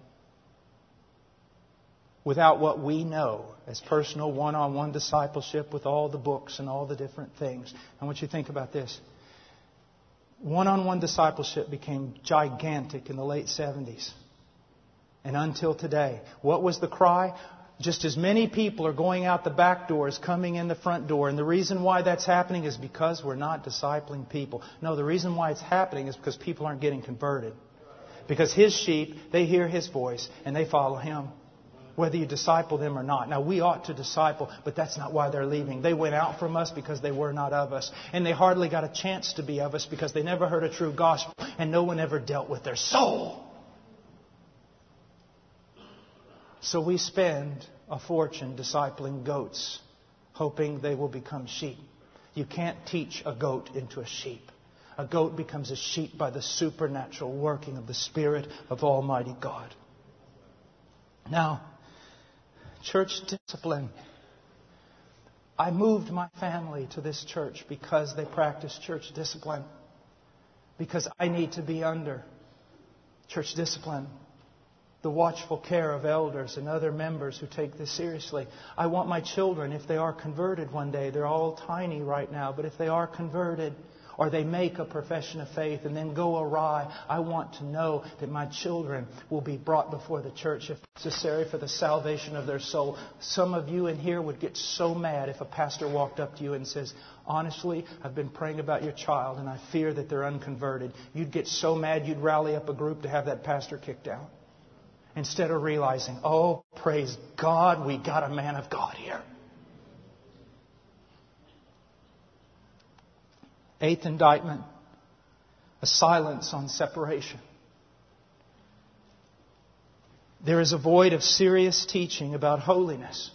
Without what we know as personal one on one discipleship with all the books and all the different things. I want you to think about this. One on one discipleship became gigantic in the late 70s. And until today. What was the cry? Just as many people are going out the back door as coming in the front door. And the reason why that's happening is because we're not discipling people. No, the reason why it's happening is because people aren't getting converted. Because his sheep, they hear his voice and they follow him. Whether you disciple them or not. Now, we ought to disciple, but that's not why they're leaving. They went out from us because they were not of us. And they hardly got a chance to be of us because they never heard a true gospel and no one ever dealt with their soul. So we spend a fortune discipling goats, hoping they will become sheep. You can't teach a goat into a sheep. A goat becomes a sheep by the supernatural working of the Spirit of Almighty God. Now, church discipline. I moved my family to this church because they practice church discipline. Because I need to be under church discipline the watchful care of elders and other members who take this seriously. I want my children, if they are converted one day, they're all tiny right now, but if they are converted, or they make a profession of faith and then go awry. I want to know that my children will be brought before the church if necessary for the salvation of their soul. Some of you in here would get so mad if a pastor walked up to you and says, Honestly, I've been praying about your child and I fear that they're unconverted. You'd get so mad you'd rally up a group to have that pastor kicked out. Instead of realizing, oh, praise God, we got a man of God here. Eighth indictment a silence on separation. There is a void of serious teaching about holiness.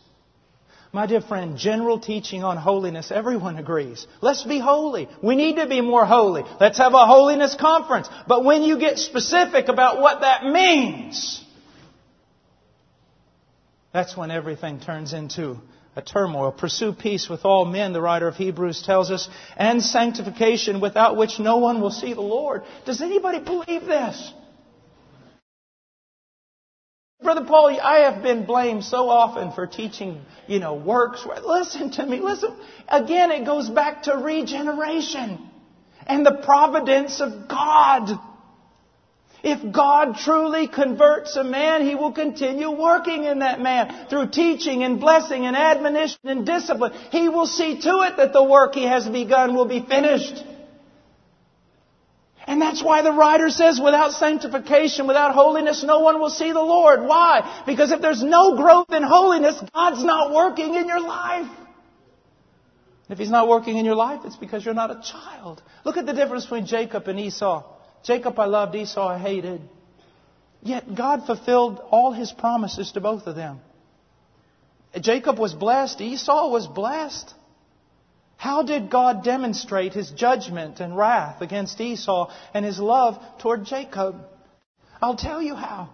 My dear friend, general teaching on holiness, everyone agrees. Let's be holy. We need to be more holy. Let's have a holiness conference. But when you get specific about what that means, that's when everything turns into a turmoil. Pursue peace with all men, the writer of Hebrews tells us, and sanctification without which no one will see the Lord. Does anybody believe this? Brother Paul, I have been blamed so often for teaching, you know, works. Listen to me. Listen. Again, it goes back to regeneration and the providence of God. If God truly converts a man, He will continue working in that man through teaching and blessing and admonition and discipline. He will see to it that the work He has begun will be finished. And that's why the writer says without sanctification, without holiness, no one will see the Lord. Why? Because if there's no growth in holiness, God's not working in your life. If He's not working in your life, it's because you're not a child. Look at the difference between Jacob and Esau. Jacob I loved, Esau I hated. Yet God fulfilled all his promises to both of them. Jacob was blessed, Esau was blessed. How did God demonstrate his judgment and wrath against Esau and his love toward Jacob? I'll tell you how.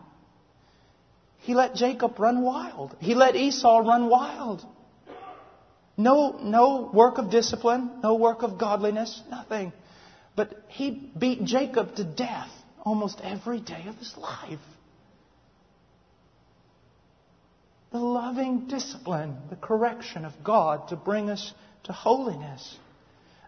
He let Jacob run wild. He let Esau run wild. No, no work of discipline, no work of godliness, nothing. But he beat Jacob to death almost every day of his life. The loving discipline, the correction of God to bring us to holiness.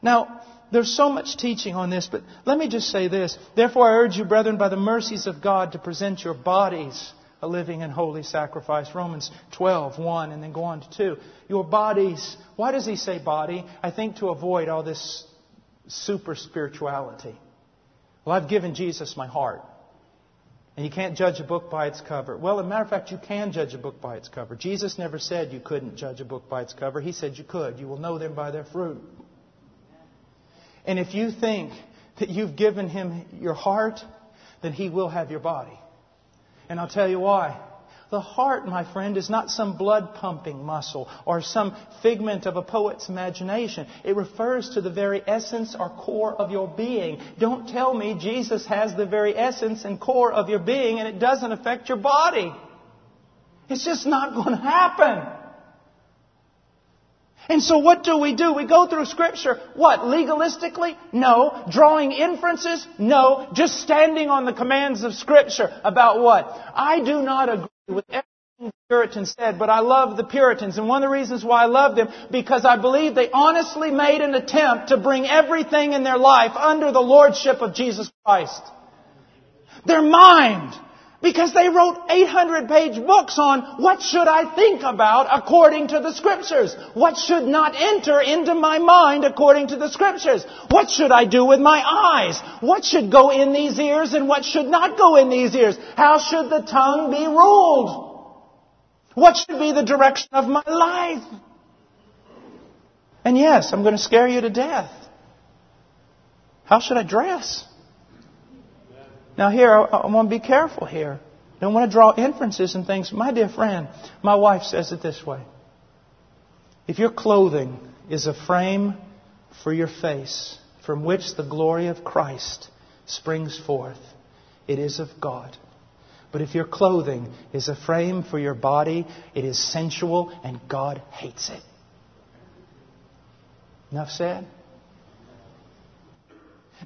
Now, there's so much teaching on this, but let me just say this. Therefore, I urge you, brethren, by the mercies of God, to present your bodies a living and holy sacrifice. Romans 12, 1, and then go on to 2. Your bodies. Why does he say body? I think to avoid all this super spirituality. Well, I've given Jesus my heart. And you can't judge a book by its cover. Well, as a matter of fact, you can judge a book by its cover. Jesus never said you couldn't judge a book by its cover. He said you could. You will know them by their fruit. And if you think that you've given him your heart, then he will have your body. And I'll tell you why. The heart, my friend, is not some blood pumping muscle or some figment of a poet's imagination. It refers to the very essence or core of your being. Don't tell me Jesus has the very essence and core of your being and it doesn't affect your body. It's just not going to happen. And so what do we do? We go through scripture. What? Legalistically? No. Drawing inferences? No. Just standing on the commands of scripture. About what? I do not agree with everything the Puritans said, but I love the Puritans. And one of the reasons why I love them, because I believe they honestly made an attempt to bring everything in their life under the lordship of Jesus Christ. Their mind. Because they wrote 800 page books on what should I think about according to the scriptures? What should not enter into my mind according to the scriptures? What should I do with my eyes? What should go in these ears and what should not go in these ears? How should the tongue be ruled? What should be the direction of my life? And yes, I'm going to scare you to death. How should I dress? Now, here, I, I want to be careful here. I don't want to draw inferences and things. My dear friend, my wife says it this way If your clothing is a frame for your face from which the glory of Christ springs forth, it is of God. But if your clothing is a frame for your body, it is sensual and God hates it. Enough said?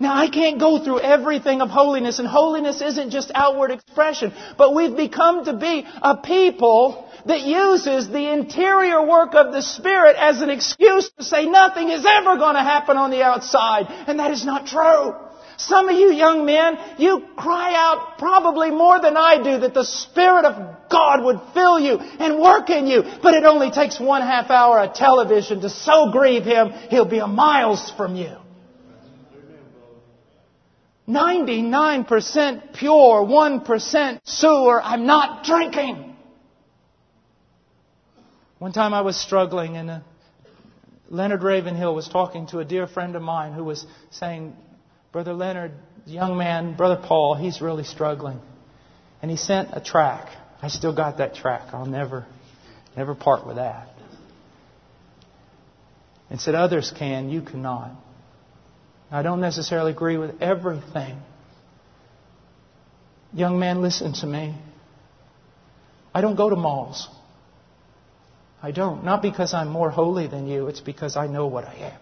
Now, I can't go through everything of holiness, and holiness isn't just outward expression, but we've become to be a people that uses the interior work of the Spirit as an excuse to say nothing is ever going to happen on the outside, and that is not true. Some of you young men, you cry out probably more than I do that the Spirit of God would fill you and work in you, but it only takes one half hour of television to so grieve Him, He'll be a miles from you. 99% pure, 1% sewer, I'm not drinking. One time I was struggling and uh, Leonard Ravenhill was talking to a dear friend of mine who was saying, Brother Leonard, young man, Brother Paul, he's really struggling. And he sent a track. I still got that track. I'll never, never part with that. And said, others can, you cannot. I don't necessarily agree with everything. Young man, listen to me. I don't go to malls. I don't. Not because I'm more holy than you, it's because I know what I am.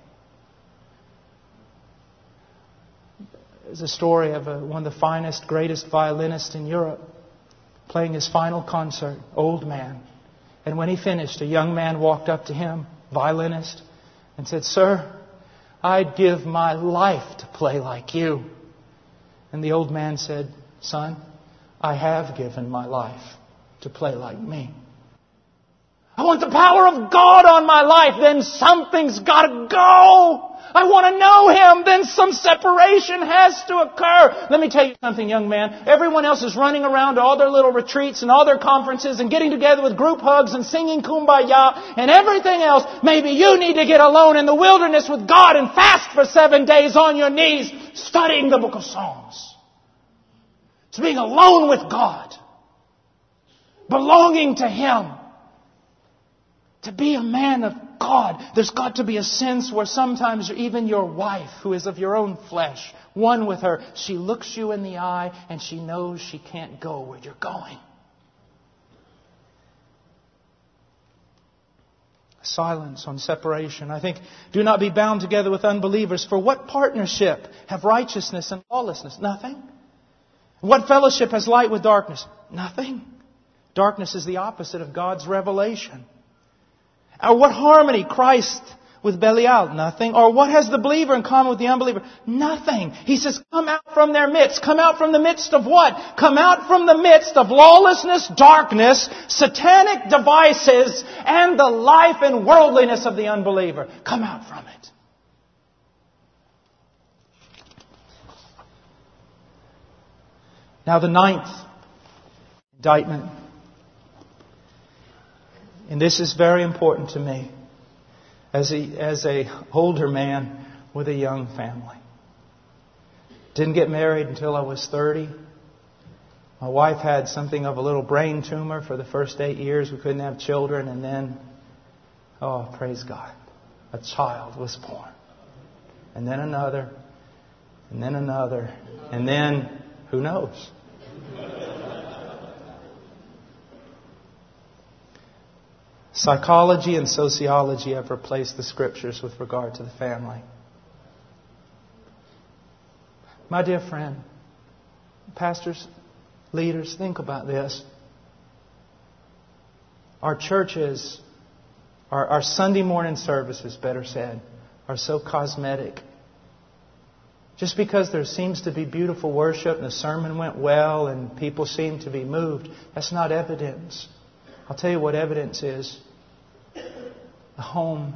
There's a story of a, one of the finest, greatest violinists in Europe playing his final concert, old man. And when he finished, a young man walked up to him, violinist, and said, Sir, I'd give my life to play like you. And the old man said, Son, I have given my life to play like me. I want the power of God on my life, then something's gotta go. I want to know Him, then some separation has to occur. Let me tell you something, young man. Everyone else is running around to all their little retreats and all their conferences and getting together with group hugs and singing kumbaya and everything else. Maybe you need to get alone in the wilderness with God and fast for seven days on your knees studying the book of Psalms. It's being alone with God. Belonging to Him. To be a man of God, there's got to be a sense where sometimes even your wife, who is of your own flesh, one with her, she looks you in the eye and she knows she can't go where you're going. Silence on separation. I think, do not be bound together with unbelievers. For what partnership have righteousness and lawlessness? Nothing. What fellowship has light with darkness? Nothing. Darkness is the opposite of God's revelation. Or what harmony Christ with Belial? Nothing. Or what has the believer in common with the unbeliever? Nothing. He says, come out from their midst. Come out from the midst of what? Come out from the midst of lawlessness, darkness, satanic devices, and the life and worldliness of the unbeliever. Come out from it. Now the ninth indictment and this is very important to me as a, as a older man with a young family. Didn't get married until I was 30. My wife had something of a little brain tumor for the first eight years. We couldn't have children. And then, oh, praise God, a child was born. And then another. And then another. And then, who knows? Psychology and sociology have replaced the scriptures with regard to the family. My dear friend, pastors, leaders, think about this. Our churches, our, our Sunday morning services, better said, are so cosmetic. Just because there seems to be beautiful worship and the sermon went well and people seem to be moved, that's not evidence. I'll tell you what evidence is the home,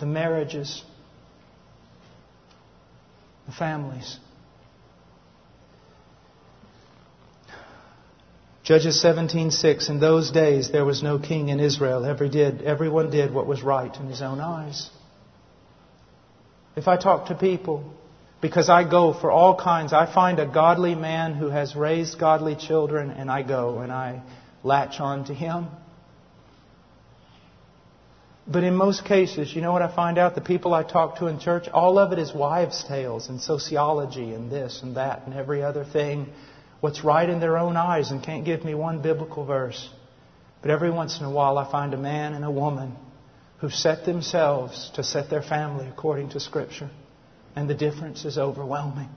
the marriages, the families. Judges 17:6 In those days there was no king in Israel every did everyone did what was right in his own eyes. If I talk to people because I go for all kinds I find a godly man who has raised godly children and I go and I latch on to him but in most cases, you know what I find out? The people I talk to in church, all of it is wives' tales and sociology and this and that and every other thing. What's right in their own eyes and can't give me one biblical verse. But every once in a while I find a man and a woman who set themselves to set their family according to Scripture. and the difference is overwhelming.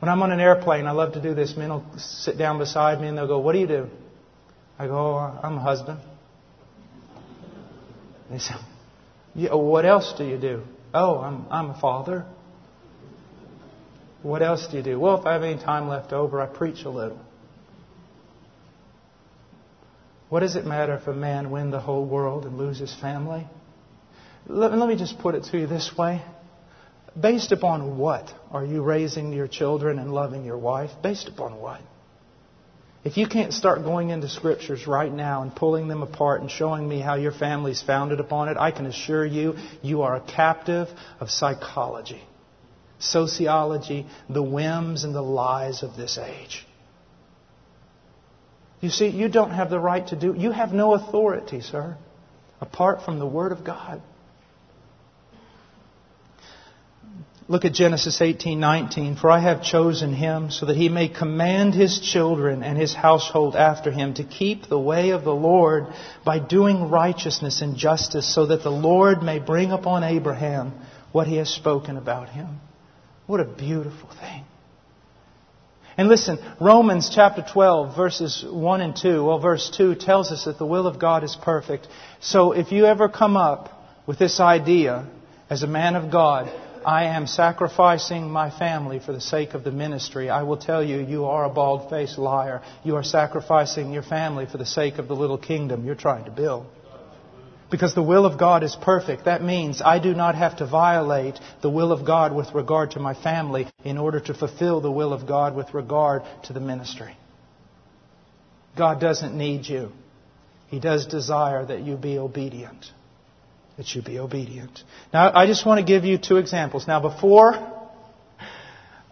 When I'm on an airplane, I love to do this. Men will sit down beside me and they'll go, What do you do? I go, oh, I'm a husband. They say, yeah, What else do you do? Oh, I'm, I'm a father. What else do you do? Well, if I have any time left over, I preach a little. What does it matter if a man win the whole world and lose his family? Let, let me just put it to you this way. Based upon what are you raising your children and loving your wife? Based upon what? If you can't start going into scriptures right now and pulling them apart and showing me how your family's founded upon it, I can assure you, you are a captive of psychology, sociology, the whims and the lies of this age. You see, you don't have the right to do, you have no authority, sir, apart from the Word of God. Look at Genesis 18:19, for I have chosen him so that he may command his children and his household after him to keep the way of the Lord by doing righteousness and justice so that the Lord may bring upon Abraham what he has spoken about him. What a beautiful thing. And listen, Romans chapter 12, verses 1 and 2, well, verse 2 tells us that the will of God is perfect. So if you ever come up with this idea as a man of God, I am sacrificing my family for the sake of the ministry, I will tell you, you are a bald faced liar. You are sacrificing your family for the sake of the little kingdom you're trying to build. Because the will of God is perfect. That means I do not have to violate the will of God with regard to my family in order to fulfill the will of God with regard to the ministry. God doesn't need you. He does desire that you be obedient. That you be obedient. Now, I just want to give you two examples. Now, before,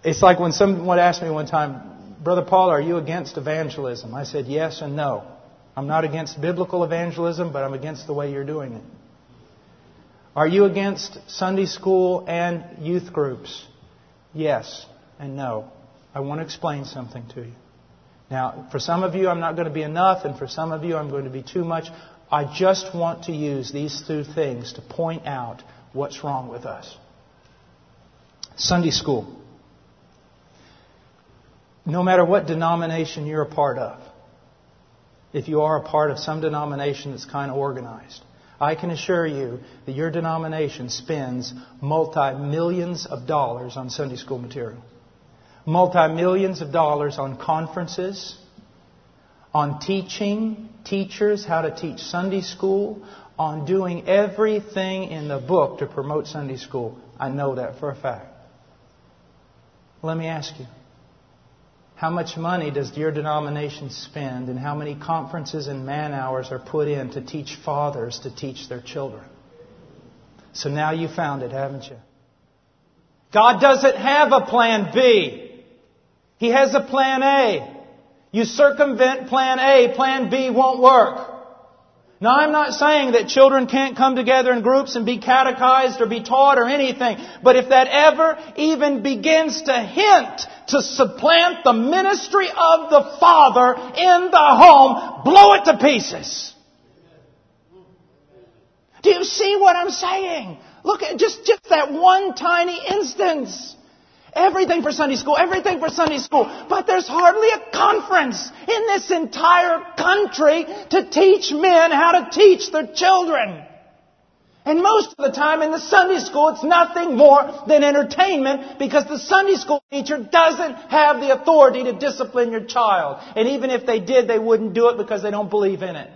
it's like when someone asked me one time, Brother Paul, are you against evangelism? I said yes and no. I'm not against biblical evangelism, but I'm against the way you're doing it. Are you against Sunday school and youth groups? Yes and no. I want to explain something to you. Now, for some of you, I'm not going to be enough, and for some of you, I'm going to be too much. I just want to use these two things to point out what's wrong with us. Sunday school. No matter what denomination you're a part of, if you are a part of some denomination that's kind of organized. I can assure you that your denomination spends multi millions of dollars on Sunday school material, multi millions of dollars on conferences, on teaching teachers how to teach Sunday school, on doing everything in the book to promote Sunday school. I know that for a fact. Let me ask you how much money does your denomination spend and how many conferences and man hours are put in to teach fathers to teach their children? So now you found it, haven't you? God doesn't have a plan B. He has a plan A. You circumvent plan A, plan B won't work. Now I'm not saying that children can't come together in groups and be catechized or be taught or anything, but if that ever even begins to hint to supplant the ministry of the Father in the home, blow it to pieces. Do you see what I'm saying? Look at just, just that one tiny instance. Everything for Sunday school, everything for Sunday school. But there's hardly a conference in this entire country to teach men how to teach their children. And most of the time in the Sunday school, it's nothing more than entertainment because the Sunday school teacher doesn't have the authority to discipline your child. And even if they did, they wouldn't do it because they don't believe in it.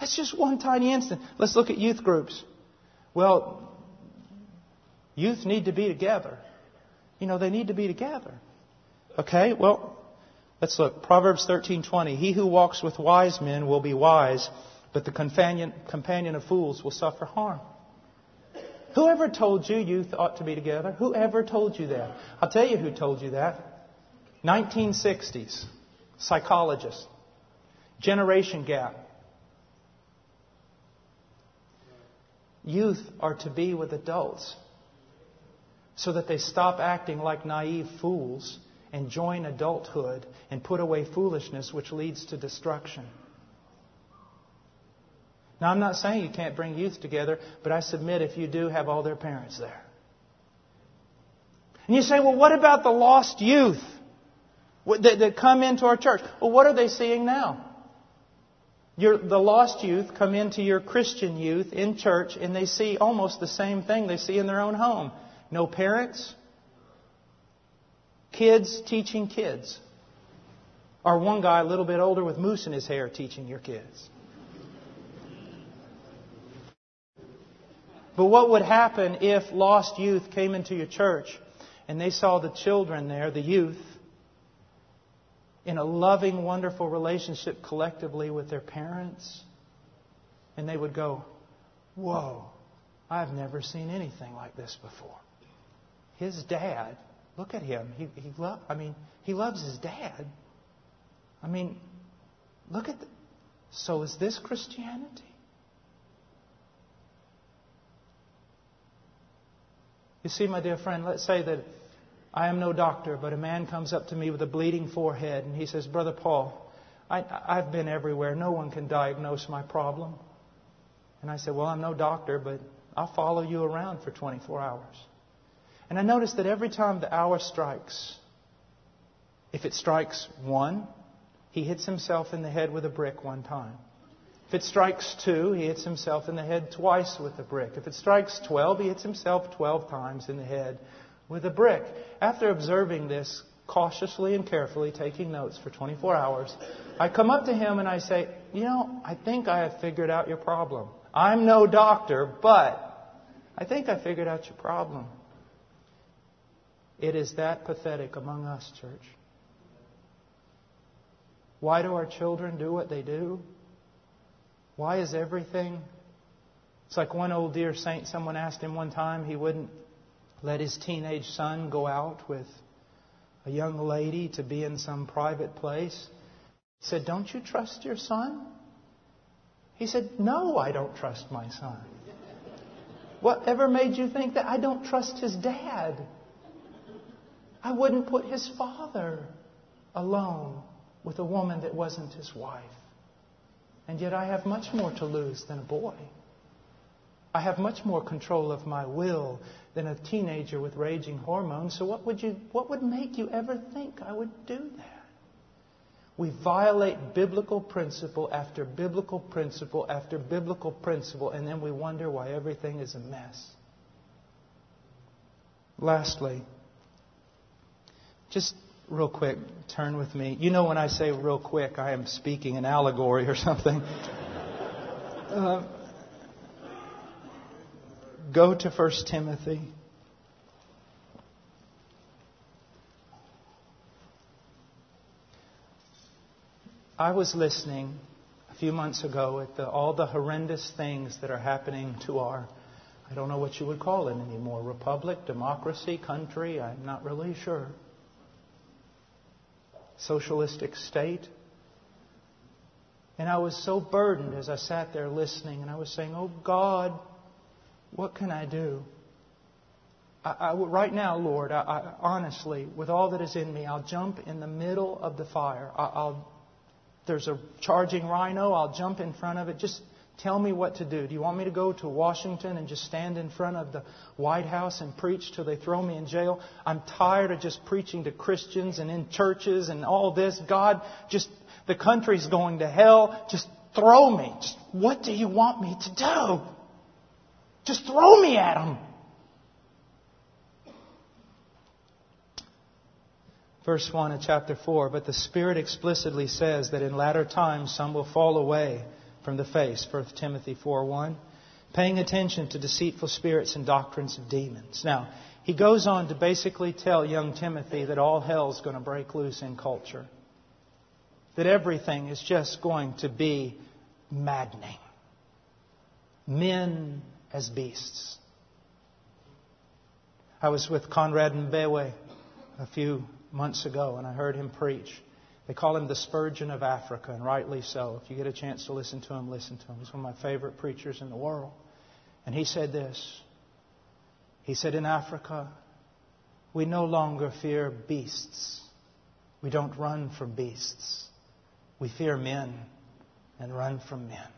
That's just one tiny instant. Let's look at youth groups. Well, youth need to be together. You know, they need to be together. Okay, well, let's look. Proverbs 13:20. He who walks with wise men will be wise, but the companion, companion of fools will suffer harm. Whoever told you youth ought to be together? Whoever told you that? I'll tell you who told you that. 1960s. Psychologist. Generation gap. Youth are to be with adults so that they stop acting like naive fools and join adulthood and put away foolishness which leads to destruction. Now, I'm not saying you can't bring youth together, but I submit if you do, have all their parents there. And you say, well, what about the lost youth that, come into our church? Well, what are they seeing now? Your, the lost youth come into your Christian youth in church and they see almost the same thing they see in their own home. No parents, kids teaching kids. Or one guy a little bit older with mousse in his hair teaching your kids. But what would happen if lost youth came into your church and they saw the children there, the youth, in a loving, wonderful relationship collectively with their parents? And they would go, Whoa, I've never seen anything like this before. His dad, look at him. He, he lo- I mean, he loves his dad. I mean, look at the, so is this Christianity? You see, my dear friend, let's say that I am no doctor, but a man comes up to me with a bleeding forehead and he says, Brother Paul, I, have been everywhere. No one can diagnose my problem. And I said, Well, I'm no doctor, but I'll follow you around for 24 hours. And I noticed that every time the hour strikes, if it strikes one, he hits himself in the head with a brick one time. If it strikes two, he hits himself in the head twice with a brick. If it strikes 12, he hits himself 12 times in the head with a brick. After observing this cautiously and carefully, taking notes for 24 hours, I come up to him and I say, You know, I think I have figured out your problem. I'm no doctor, but I think I figured out your problem. It is that pathetic among us, church. Why do our children do what they do? Why is everything? It's like one old dear saint, someone asked him one time, he wouldn't let his teenage son go out with a young lady to be in some private place. He said, Don't you trust your son? He said, No, I don't trust my son. Whatever made you think that? I don't trust his dad. I wouldn't put his father alone with a woman that wasn't his wife. And yet I have much more to lose than a boy. I have much more control of my will than a teenager with raging hormones. So what would you what would make you ever think I would do that? We violate biblical principle after biblical principle after biblical principle, and then we wonder why everything is a mess. Lastly, just real quick, turn with me. You know, when I say real quick, I am speaking an allegory or something. Uh, go to 1 Timothy. I was listening a few months ago at the, all the horrendous things that are happening to our, I don't know what you would call it anymore, republic, democracy, country, I'm not really sure socialistic state. And I was so burdened as I sat there listening, and I was saying, Oh God, what can I do? I, I, right now, Lord, I, I, honestly, with all that is in me, I'll jump in the middle of the fire. I'll, there's a charging rhino, I'll jump in front of it. Just Tell me what to do. Do you want me to go to Washington and just stand in front of the White House and preach till they throw me in jail? I'm tired of just preaching to Christians and in churches and all this. God, just the country's going to hell. Just throw me. Just, what do you want me to do? Just throw me at them. Verse 1 of chapter 4 But the Spirit explicitly says that in latter times some will fall away from the face, 1 Timothy 4:1, paying attention to deceitful spirits and doctrines of demons. Now, he goes on to basically tell young Timothy that all hell's going to break loose in culture. That everything is just going to be maddening. Men as beasts. I was with Conrad Mbewe a few months ago and I heard him preach. They call him the Spurgeon of Africa, and rightly so. If you get a chance to listen to him, listen to him. He's one of my favorite preachers in the world. And he said this He said, In Africa, we no longer fear beasts. We don't run from beasts. We fear men and run from men.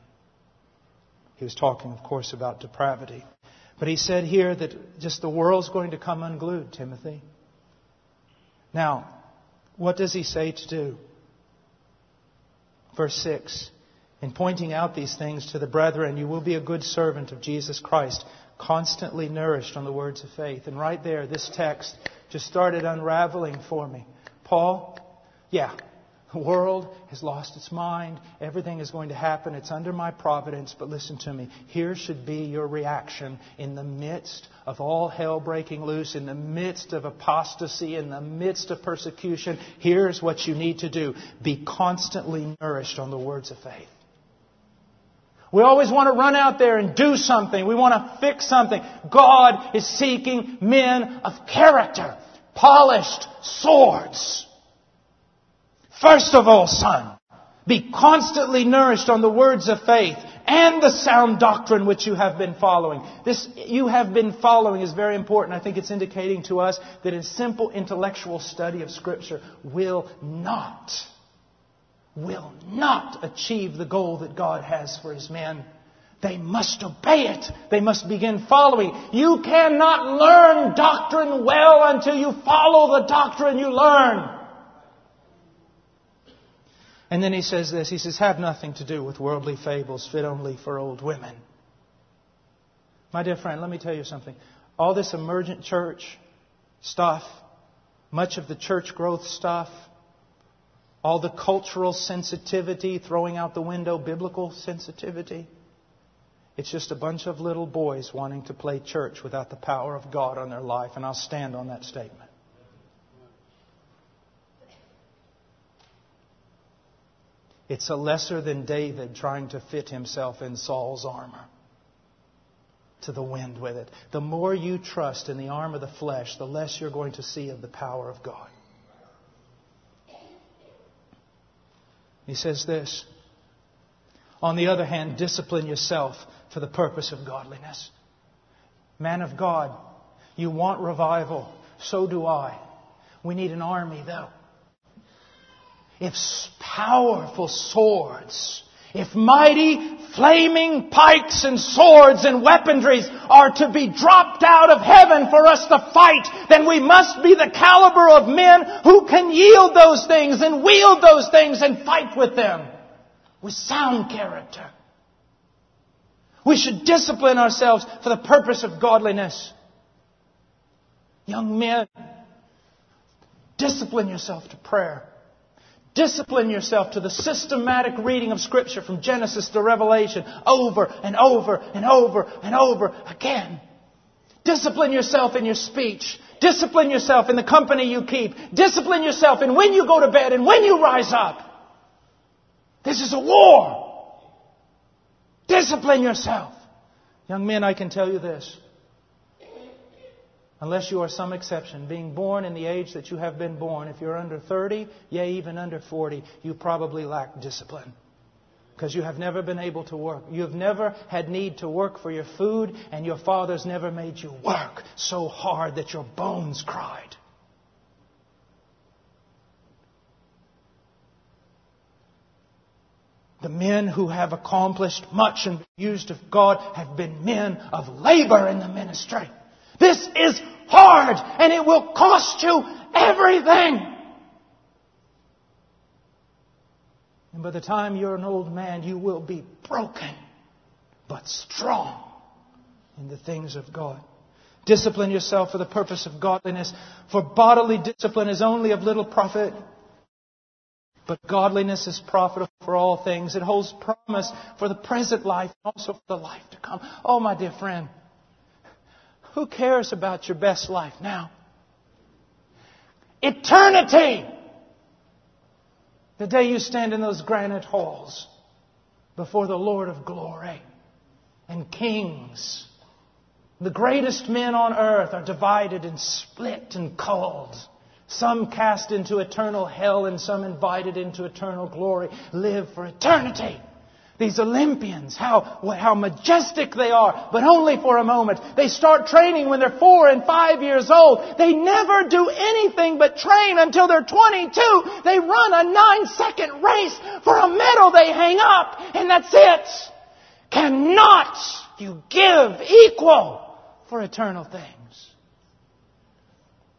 He was talking, of course, about depravity. But he said here that just the world's going to come unglued, Timothy. Now, what does he say to do? Verse 6 In pointing out these things to the brethren, you will be a good servant of Jesus Christ, constantly nourished on the words of faith. And right there, this text just started unraveling for me. Paul, yeah, the world has lost its mind. Everything is going to happen. It's under my providence. But listen to me. Here should be your reaction in the midst of all hell breaking loose, in the midst of apostasy, in the midst of persecution. Here's what you need to do be constantly nourished on the words of faith. We always want to run out there and do something. We want to fix something. God is seeking men of character, polished swords. First of all, son, be constantly nourished on the words of faith and the sound doctrine which you have been following. This you have been following is very important. I think it's indicating to us that a simple intellectual study of Scripture will not, will not achieve the goal that God has for His men. They must obey it. They must begin following. You cannot learn doctrine well until you follow the doctrine you learn. And then he says this he says, Have nothing to do with worldly fables fit only for old women. My dear friend, let me tell you something. All this emergent church stuff, much of the church growth stuff, all the cultural sensitivity, throwing out the window biblical sensitivity, it's just a bunch of little boys wanting to play church without the power of God on their life, and I'll stand on that statement. It's a lesser than David trying to fit himself in Saul's armor to the wind with it. The more you trust in the arm of the flesh, the less you're going to see of the power of God. He says this On the other hand, discipline yourself for the purpose of godliness. Man of God, you want revival. So do I. We need an army, though if powerful swords, if mighty flaming pikes and swords and weaponries are to be dropped out of heaven for us to fight, then we must be the caliber of men who can yield those things and wield those things and fight with them with sound character. We should discipline ourselves for the purpose of godliness. Young men, discipline yourself to prayer. Discipline yourself to the systematic reading of Scripture from Genesis to Revelation over and over and over and over again. Discipline yourself in your speech. Discipline yourself in the company you keep. Discipline yourself in when you go to bed and when you rise up. This is a war. Discipline yourself. Young men, I can tell you this unless you are some exception. Being born in the age that you have been born, if you're under 30, yea, even under 40, you probably lack discipline. Because you have never been able to work. You have never had need to work for your food, and your fathers never made you work so hard that your bones cried. The men who have accomplished much and used of God have been men of labor in the ministry. This is hard and it will cost you everything. And by the time you're an old man, you will be broken, but strong in the things of God. Discipline yourself for the purpose of godliness, for bodily discipline is only of little profit. But godliness is profitable for all things. It holds promise for the present life, and also for the life to come. Oh, my dear friend. Who cares about your best life now? Eternity! The day you stand in those granite halls before the Lord of glory and kings. The greatest men on earth are divided and split and called. Some cast into eternal hell and some invited into eternal glory. Live for eternity. These Olympians, how, how majestic they are, but only for a moment. They start training when they're four and five years old. They never do anything but train until they're 22. They run a nine second race for a medal they hang up, and that's it. cannot you give equal for eternal things.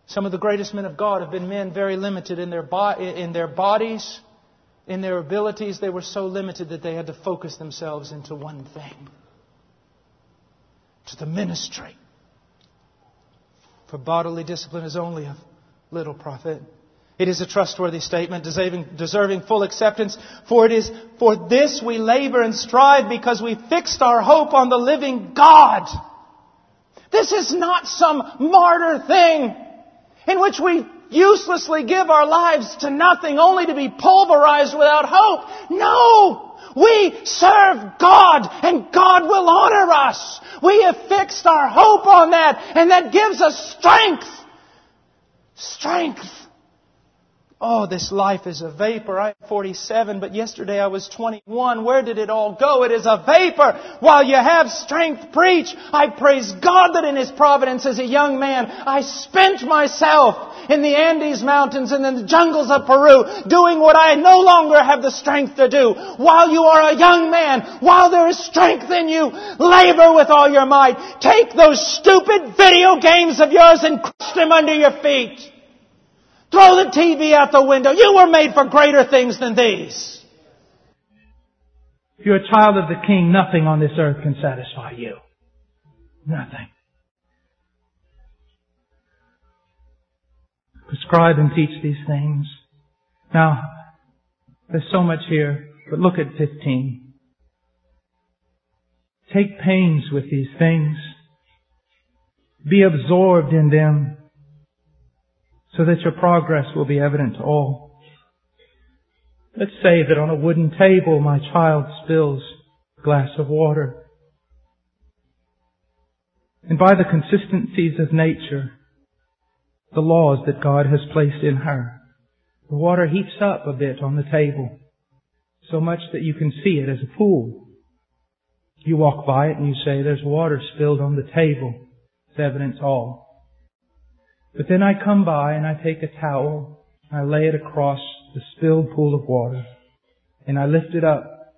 Some of the greatest men of God have been men very limited in their, bo- in their bodies, in their abilities. They were so limited that they had to focus themselves into one thing to the ministry. For bodily discipline is only of little profit. It is a trustworthy statement, deserving, deserving full acceptance, for it is for this we labor and strive because we fixed our hope on the living God. This is not some martyr thing in which we uselessly give our lives to nothing only to be pulverized without hope. No! We serve God and God will honor us. We have fixed our hope on that and that gives us strength. Strength. Oh, this life is a vapor. I'm 47, but yesterday I was 21. Where did it all go? It is a vapor. While you have strength, preach. I praise God that in His providence as a young man, I spent myself in the Andes Mountains and in the jungles of Peru doing what I no longer have the strength to do. While you are a young man, while there is strength in you, labor with all your might. Take those stupid video games of yours and crush them under your feet. Throw the TV out the window. You were made for greater things than these. If you're a child of the King, nothing on this earth can satisfy you. Nothing. Prescribe and teach these things. Now, there's so much here, but look at 15. Take pains with these things. Be absorbed in them so that your progress will be evident to all. Let's say that on a wooden table my child spills a glass of water. And by the consistencies of nature, the laws that God has placed in her, the water heats up a bit on the table, so much that you can see it as a pool. You walk by it and you say, there's water spilled on the table. It's evidence all. But then I come by and I take a towel, and I lay it across the spilled pool of water, and I lift it up.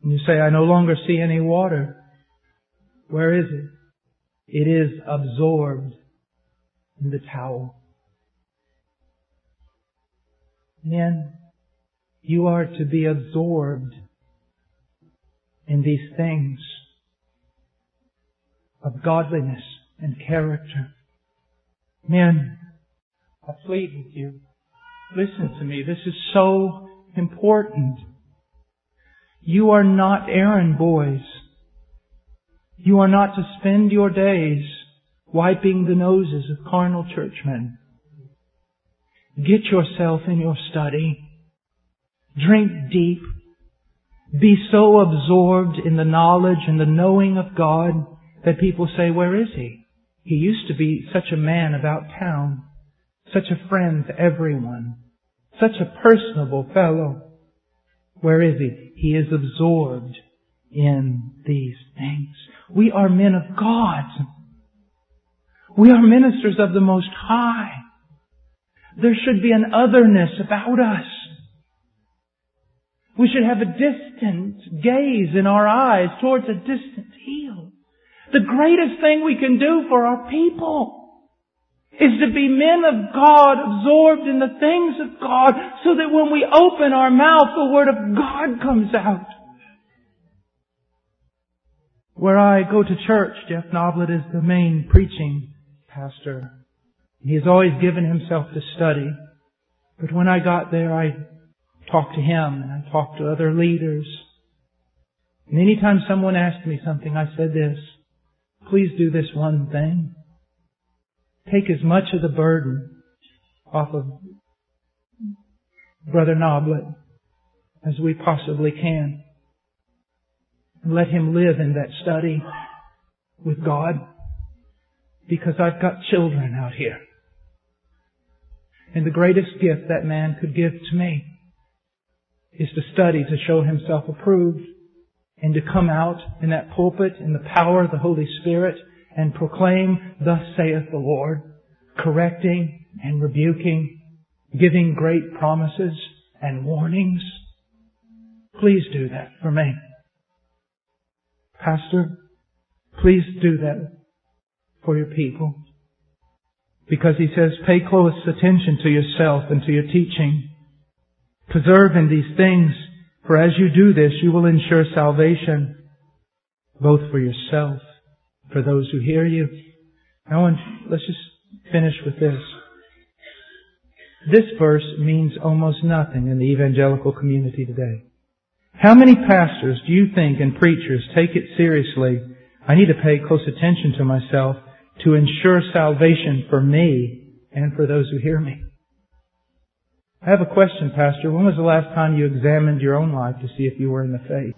And you say, I no longer see any water. Where is it? It is absorbed in the towel. Men, you are to be absorbed in these things of godliness and character. Men, I plead with you. Listen to me. This is so important. You are not errand boys. You are not to spend your days wiping the noses of carnal churchmen. Get yourself in your study. Drink deep. Be so absorbed in the knowledge and the knowing of God that people say, where is he? He used to be such a man about town, such a friend to everyone, such a personable fellow. Where is he? He is absorbed in these things. We are men of God. We are ministers of the Most High. There should be an otherness about us. We should have a distant gaze in our eyes towards a distant. The greatest thing we can do for our people is to be men of God, absorbed in the things of God, so that when we open our mouth, the Word of God comes out. Where I go to church, Jeff Noblit is the main preaching pastor. He has always given himself to study. But when I got there, I talked to him and I talked to other leaders. And anytime someone asked me something, I said this, please do this one thing. Take as much of the burden off of Brother Noblit as we possibly can. And let him live in that study with God because I've got children out here. And the greatest gift that man could give to me is to study to show himself approved and to come out in that pulpit in the power of the Holy Spirit and proclaim, thus saith the Lord, correcting and rebuking, giving great promises and warnings. please do that for me. Pastor, please do that for your people. Because he says, pay close attention to yourself and to your teaching. Preserve in these things, for as you do this, you will ensure salvation, both for yourself, for those who hear you. Now, let's just finish with this. This verse means almost nothing in the evangelical community today. How many pastors do you think and preachers take it seriously? I need to pay close attention to myself to ensure salvation for me and for those who hear me. I have a question, Pastor. When was the last time you examined your own life to see if you were in the faith?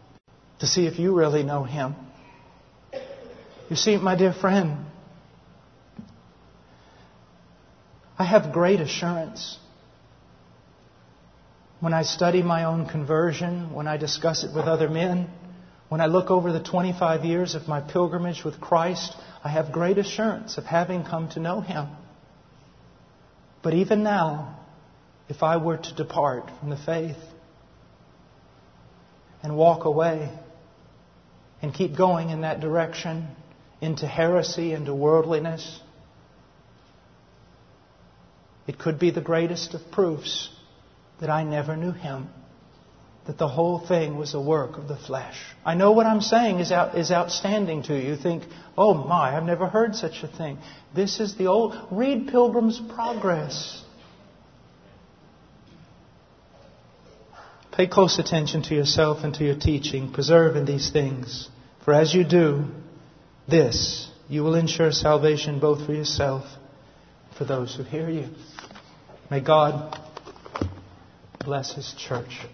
To see if you really know Him. You see, my dear friend, I have great assurance when I study my own conversion, when I discuss it with other men, when I look over the 25 years of my pilgrimage with Christ, I have great assurance of having come to know Him. But even now, if I were to depart from the faith and walk away and keep going in that direction into heresy, into worldliness, it could be the greatest of proofs that I never knew him. That the whole thing was a work of the flesh. I know what I'm saying is, out, is outstanding to you. You think, oh my, I've never heard such a thing. This is the old. Read Pilgrim's Progress. Pay close attention to yourself and to your teaching. Preserve in these things. For as you do this, you will ensure salvation both for yourself and for those who hear you. May God bless His church.